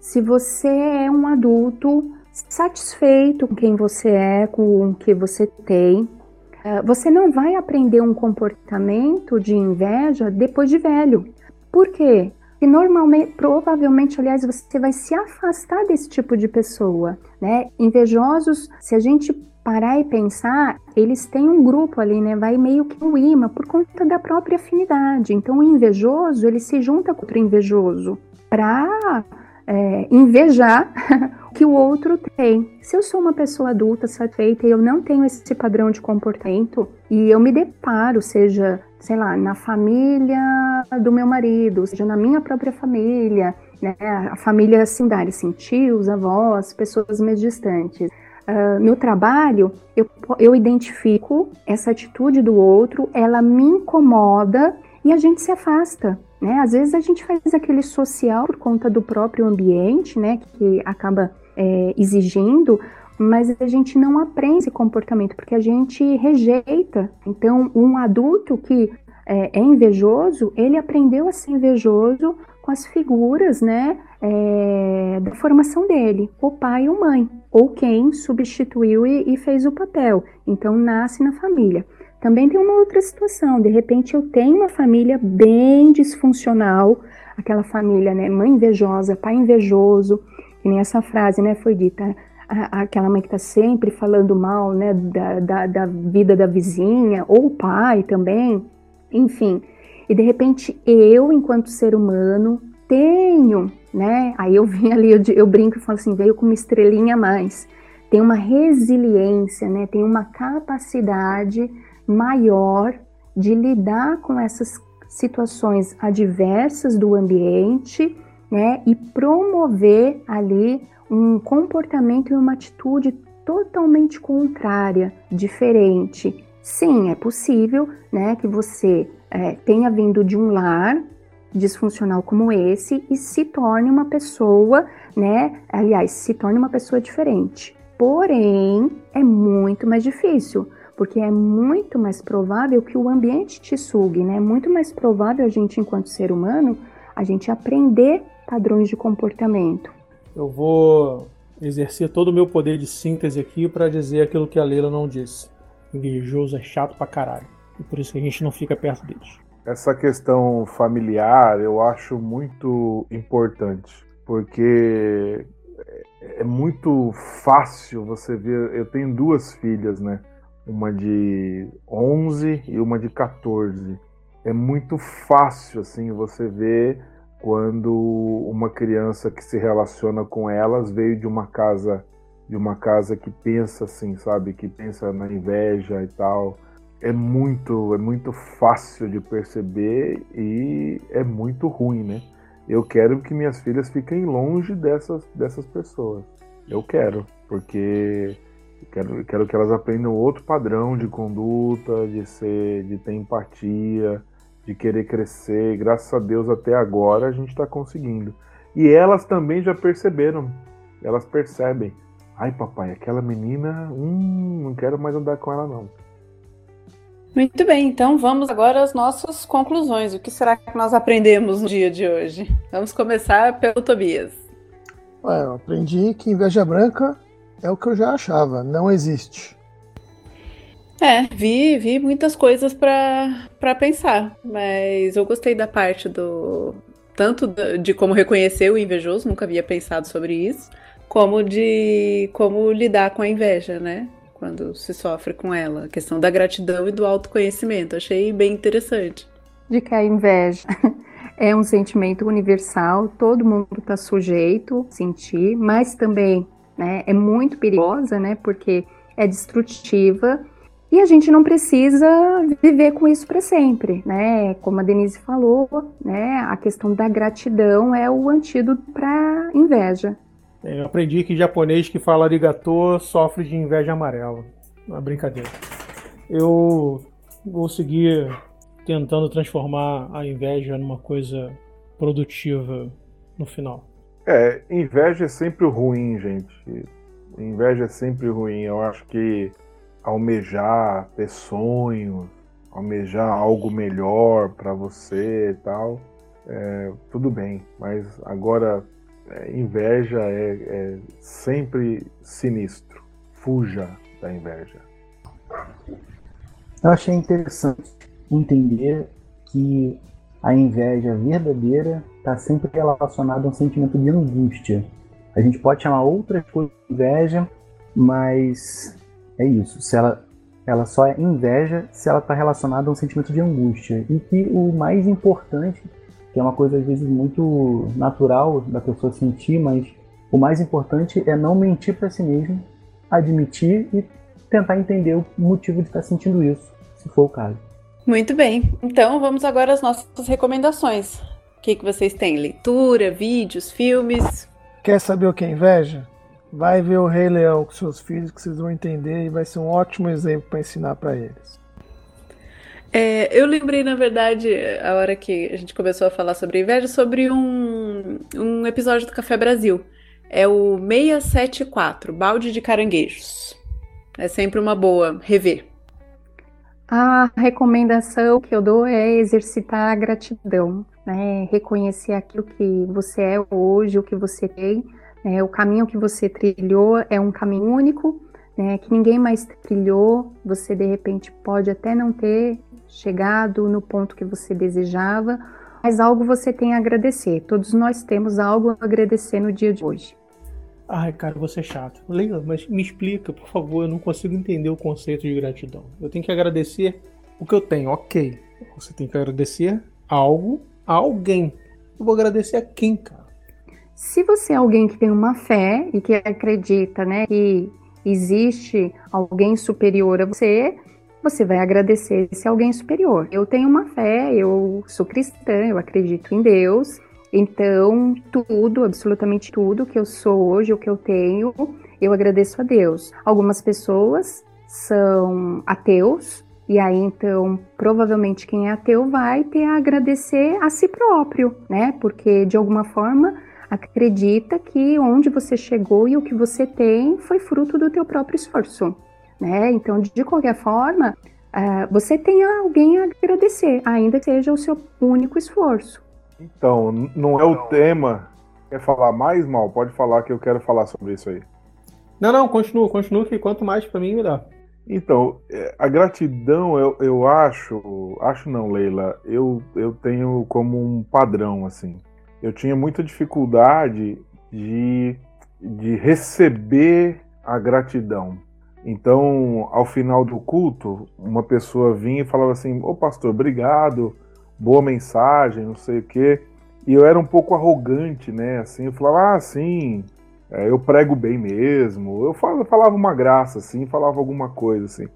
se você é um adulto satisfeito com quem você é, com o que você tem, uh, você não vai aprender um comportamento de inveja depois de velho. Por quê? E normalmente, provavelmente, aliás, você vai se afastar desse tipo de pessoa, né? Invejosos, se a gente parar e pensar, eles têm um grupo ali, né? Vai meio que um imã por conta da própria afinidade. Então, o invejoso, ele se junta com o invejoso para é, invejar o que o outro tem. Se eu sou uma pessoa adulta, satisfeita e eu não tenho esse padrão de comportamento e eu me deparo, seja sei lá, na família do meu marido, seja na minha própria família, né, a família secundária, assim, tios, avós, pessoas mais distantes. Uh, no trabalho, eu, eu identifico essa atitude do outro, ela me incomoda e a gente se afasta. Né? Às vezes a gente faz aquele social por conta do próprio ambiente, né, que acaba é, exigindo, mas a gente não aprende esse comportamento porque a gente rejeita. Então, um adulto que é, é invejoso, ele aprendeu a ser invejoso com as figuras, né, é, da formação dele, o pai ou mãe, ou quem substituiu e, e fez o papel. Então, nasce na família. Também tem uma outra situação, de repente eu tenho uma família bem disfuncional, aquela família, né, mãe invejosa, pai invejoso, que nem essa frase, né, foi dita, aquela mãe que está sempre falando mal né, da, da, da, vida da vizinha, ou o pai também, enfim. E de repente eu, enquanto ser humano, tenho, né? Aí eu vim ali, eu, eu brinco e falo assim, veio com uma estrelinha a mais. Tem uma resiliência, né? Tem uma capacidade maior de lidar com essas situações adversas do ambiente, né? E promover ali um comportamento e uma atitude totalmente contrária, diferente. Sim, é possível né, que você é, tenha vindo de um lar disfuncional como esse e se torne uma pessoa, né? Aliás, se torne uma pessoa diferente. Porém, é muito mais difícil, porque é muito mais provável que o ambiente te sugue, né? É muito mais provável a gente, enquanto ser humano, a gente aprender padrões de comportamento eu vou exercer todo o meu poder de síntese aqui para dizer aquilo que a Leila não disse. Invejoso é chato pra caralho. E por isso que a gente não fica perto deles. Essa questão familiar eu acho muito importante, porque é muito fácil você ver. Eu tenho duas filhas, né? Uma de 11 e uma de 14. É muito fácil, assim, você ver quando uma criança que se relaciona com elas veio de uma casa de uma casa que pensa assim, sabe, que pensa na inveja e tal. É muito, é muito fácil de perceber e é muito ruim, né? Eu quero que minhas filhas fiquem longe dessas, dessas pessoas. Eu quero, porque eu quero, quero que elas aprendam outro padrão de conduta, de ser, de ter empatia, de querer crescer. Graças a Deus até agora a gente está conseguindo. E elas também já perceberam. Elas percebem. Ai, papai, aquela menina, hum, não quero mais andar com ela não. Muito bem, então vamos agora às nossas conclusões. O que será que nós aprendemos no dia de hoje? Vamos começar pelo Tobias. Ué, eu aprendi que inveja branca é o que eu já achava, não existe. É, vi, vi muitas coisas para pensar, mas eu gostei da parte do. Tanto de como reconhecer o invejoso, nunca havia pensado sobre isso, como de como lidar com a inveja, né? Quando se sofre com ela. A questão da gratidão e do autoconhecimento. Achei bem interessante. De que a inveja é um sentimento universal, todo mundo está sujeito a sentir, mas também né, é muito perigosa, né? Porque é destrutiva e a gente não precisa viver com isso para sempre, né? Como a Denise falou, né? A questão da gratidão é o antídoto para inveja. É, eu aprendi que japonês que fala arigatô sofre de inveja amarela. Uma brincadeira. Eu vou seguir tentando transformar a inveja numa coisa produtiva no final. É, inveja é sempre ruim, gente. Inveja é sempre ruim. Eu acho que almejar ter sonhos, almejar algo melhor para você e tal, é, tudo bem. Mas agora é, inveja é, é sempre sinistro. Fuja da inveja. Eu achei interessante entender que a inveja verdadeira está sempre relacionada a um sentimento de angústia. A gente pode chamar outras coisas de inveja, mas é isso. Se ela, ela só é inveja se ela está relacionada a um sentimento de angústia. E que o mais importante, que é uma coisa às vezes muito natural da pessoa sentir, mas o mais importante é não mentir para si mesmo, admitir e tentar entender o motivo de estar sentindo isso, se for o caso. Muito bem. Então vamos agora às nossas recomendações. O que, que vocês têm? Leitura, vídeos, filmes? Quer saber o que é inveja? Vai ver o Rei Leão com seus filhos que vocês vão entender e vai ser um ótimo exemplo para ensinar para eles. É, eu lembrei, na verdade, a hora que a gente começou a falar sobre inveja, sobre um, um episódio do Café Brasil. É o 674, Balde de Caranguejos. É sempre uma boa rever. A recomendação que eu dou é exercitar a gratidão, né? reconhecer aquilo que você é hoje, o que você tem, né? o caminho que você trilhou é um caminho único, né? que ninguém mais trilhou, você de repente pode até não ter chegado no ponto que você desejava, mas algo você tem a agradecer. Todos nós temos algo a agradecer no dia de hoje. Ai, cara, você é chato. Leila, mas me explica, por favor, eu não consigo entender o conceito de gratidão. Eu tenho que agradecer o que eu tenho, ok. Você tem que agradecer algo a alguém. Eu vou agradecer a quem, cara? Se você é alguém que tem uma fé e que acredita, né, que existe alguém superior a você, você vai agradecer esse alguém superior. Eu tenho uma fé, eu sou cristã, eu acredito em Deus, então, tudo, absolutamente tudo que eu sou hoje, o que eu tenho, eu agradeço a Deus. Algumas pessoas são ateus, e aí então, provavelmente quem é ateu vai ter a agradecer a si próprio, né? Porque de alguma forma acredita que onde você chegou e o que você tem foi fruto do teu próprio esforço, né? Então, de qualquer forma, uh, você tem alguém a agradecer, ainda que seja o seu único esforço. Então, não é o tema. Quer falar mais, Mal? Pode falar que eu quero falar sobre isso aí. Não, não, continua, continua, que quanto mais para mim, melhor. Então, é, a gratidão, eu, eu acho, acho não, Leila, eu, eu tenho como um padrão, assim. Eu tinha muita dificuldade de, de receber a gratidão. Então, ao final do culto, uma pessoa vinha e falava assim: Ô pastor, obrigado boa mensagem, não sei o quê. E eu era um pouco arrogante, né? Assim, eu falava, ah, sim, é, eu prego bem mesmo. Eu falava, uma graça, assim, falava alguma coisa, assim.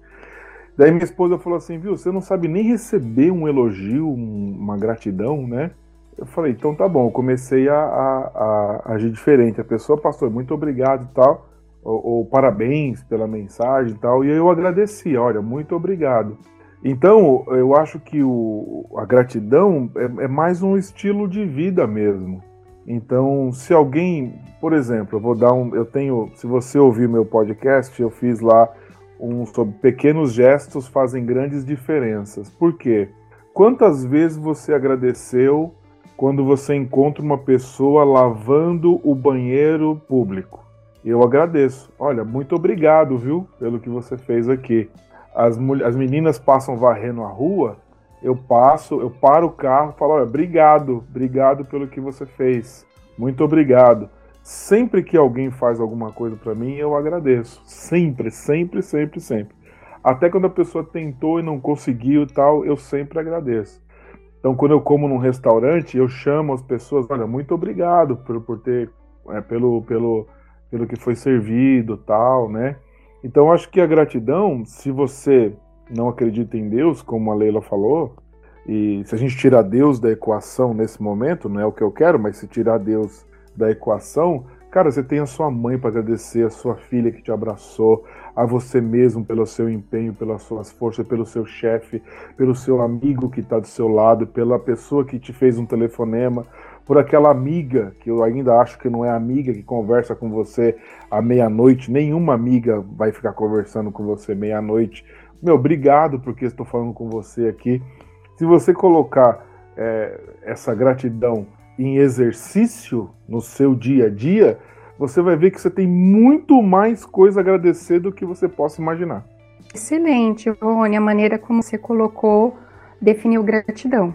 Daí minha esposa falou assim, viu, você não sabe nem receber um elogio, uma gratidão, né? Eu falei, então tá bom, eu comecei a, a, a agir diferente. A pessoa, pastor, muito obrigado e tal, ou, ou, parabéns pela mensagem e tal, e eu agradeci, olha, muito obrigado. Então, eu acho que o, a gratidão é, é, mais um estilo de vida mesmo. Então, se alguém, por exemplo, eu vou dar um, eu tenho, se você ouvir meu podcast, eu fiz lá um sobre pequenos gestos fazem grandes diferenças. Por quê? Quantas vezes você agradeceu quando você encontra uma pessoa lavando o banheiro público? Eu agradeço. Olha, muito obrigado, viu, pelo que você fez aqui as, as meninas passam varrendo a rua, eu passo, eu paro o carro falo, olha, obrigado, obrigado pelo que você fez. Muito obrigado. Sempre que alguém faz alguma coisa para mim, eu agradeço. Sempre, sempre, sempre, sempre. Até quando a pessoa tentou e não conseguiu e tal, eu sempre agradeço. Então, quando eu como num restaurante, eu chamo as pessoas, olha, muito obrigado por, por ter, é, pelo, pelo, pelo que foi servido, tal, né? Então, acho que a gratidão, se você não acredita em Deus, como a Leila falou, e se a gente tirar Deus da equação nesse momento, não é o que eu quero, mas se tirar Deus da equação, cara, você tem a sua mãe para agradecer, a sua filha que te abraçou, a você mesmo pelo seu empenho, pelas suas forças, pelo seu chefe, pelo seu amigo que está do seu lado, pela pessoa que te fez um telefonema, por aquela amiga, que eu ainda acho que não é amiga, que conversa com você à meia-noite. Nenhuma amiga vai ficar conversando com você meia-noite. Meu, obrigado porque estou falando com você aqui. Se você colocar é, essa gratidão em exercício no seu dia a dia, você vai ver que você tem muito mais coisa a agradecer do que você possa imaginar. Excelente, Rony, a maneira como você colocou definiu gratidão.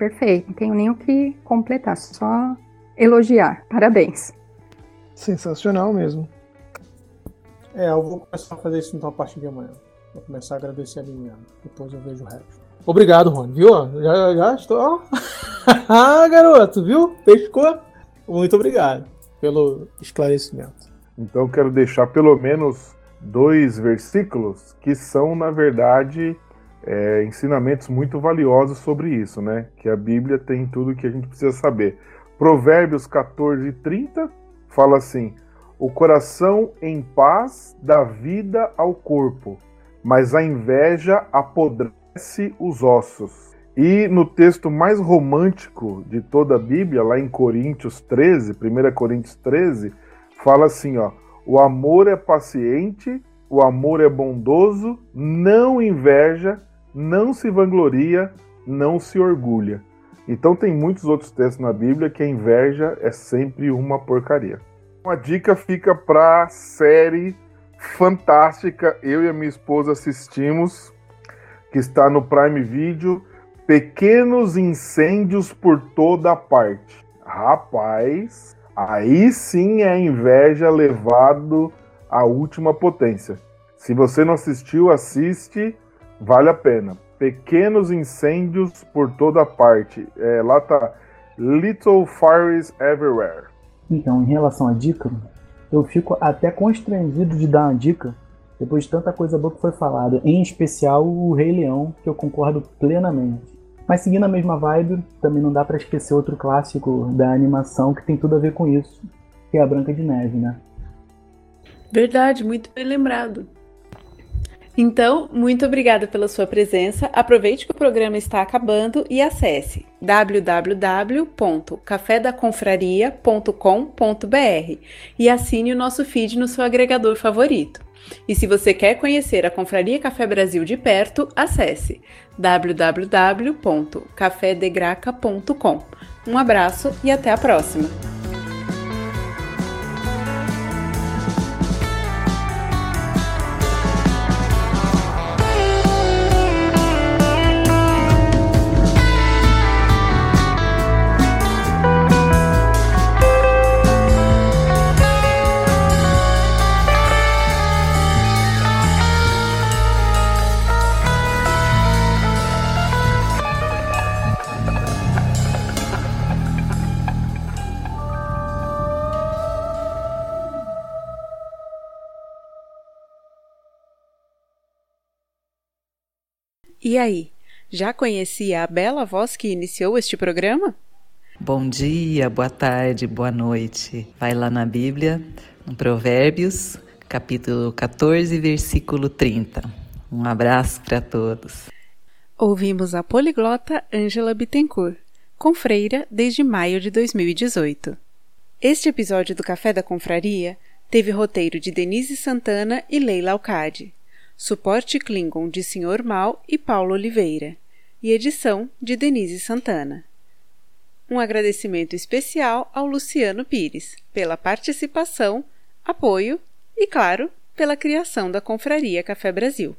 Perfeito, não tenho nem o que completar, só elogiar. Parabéns. Sensacional mesmo. É, eu vou começar a fazer isso então a partir de amanhã. Vou começar a agradecer a mim mesmo. Depois eu vejo o resto. Obrigado, Rony, viu? Já, já estou. ah, garoto, viu? Pescou? Muito obrigado pelo esclarecimento. Então eu quero deixar pelo menos dois versículos que são, na verdade, é, ensinamentos muito valiosos sobre isso, né? Que a Bíblia tem tudo que a gente precisa saber. Provérbios 14, 30 fala assim: O coração em paz dá vida ao corpo, mas a inveja apodrece os ossos. E no texto mais romântico de toda a Bíblia, lá em Coríntios 13, 1 Coríntios 13, fala assim, ó: O amor é paciente, o amor é bondoso, não inveja, não se vangloria, não se orgulha. Então tem muitos outros textos na Bíblia que a inveja é sempre uma porcaria. Uma dica fica para série fantástica, eu e a minha esposa assistimos, que está no Prime Video, Pequenos Incêndios por Toda Parte. Rapaz, aí sim é inveja levado à última potência. Se você não assistiu, assiste, vale a pena. Pequenos incêndios por toda parte. É, lá tá Little Fires Everywhere. Então, em relação à dica, eu fico até constrangido de dar uma dica depois de tanta coisa boa que foi falada, em especial o Rei Leão, que eu concordo plenamente. Mas seguindo a mesma vibe, também não dá para esquecer outro clássico da animação que tem tudo a ver com isso, que é a Branca de Neve, né? Verdade, muito bem lembrado. Então, muito obrigada pela sua presença. Aproveite que o programa está acabando e acesse www.cafedaconfraria.com.br e assine o nosso feed no seu agregador favorito. E se você quer conhecer a Confraria Café Brasil de perto, acesse www.cafedegraca.com. Um abraço e até a próxima! E aí, já conhecia a bela voz que iniciou este programa? Bom dia, boa tarde, boa noite. Vai lá na Bíblia, no Provérbios, capítulo 14, versículo 30. Um abraço para todos. Ouvimos a poliglota Ângela Bittencourt, com freira desde maio de 2018. Este episódio do Café da Confraria teve roteiro de Denise Santana e Leila Alcade suporte Klingon de Sr. Mal e Paulo Oliveira, e edição de Denise Santana. Um agradecimento especial ao Luciano Pires pela participação, apoio e, claro, pela criação da Confraria Café Brasil.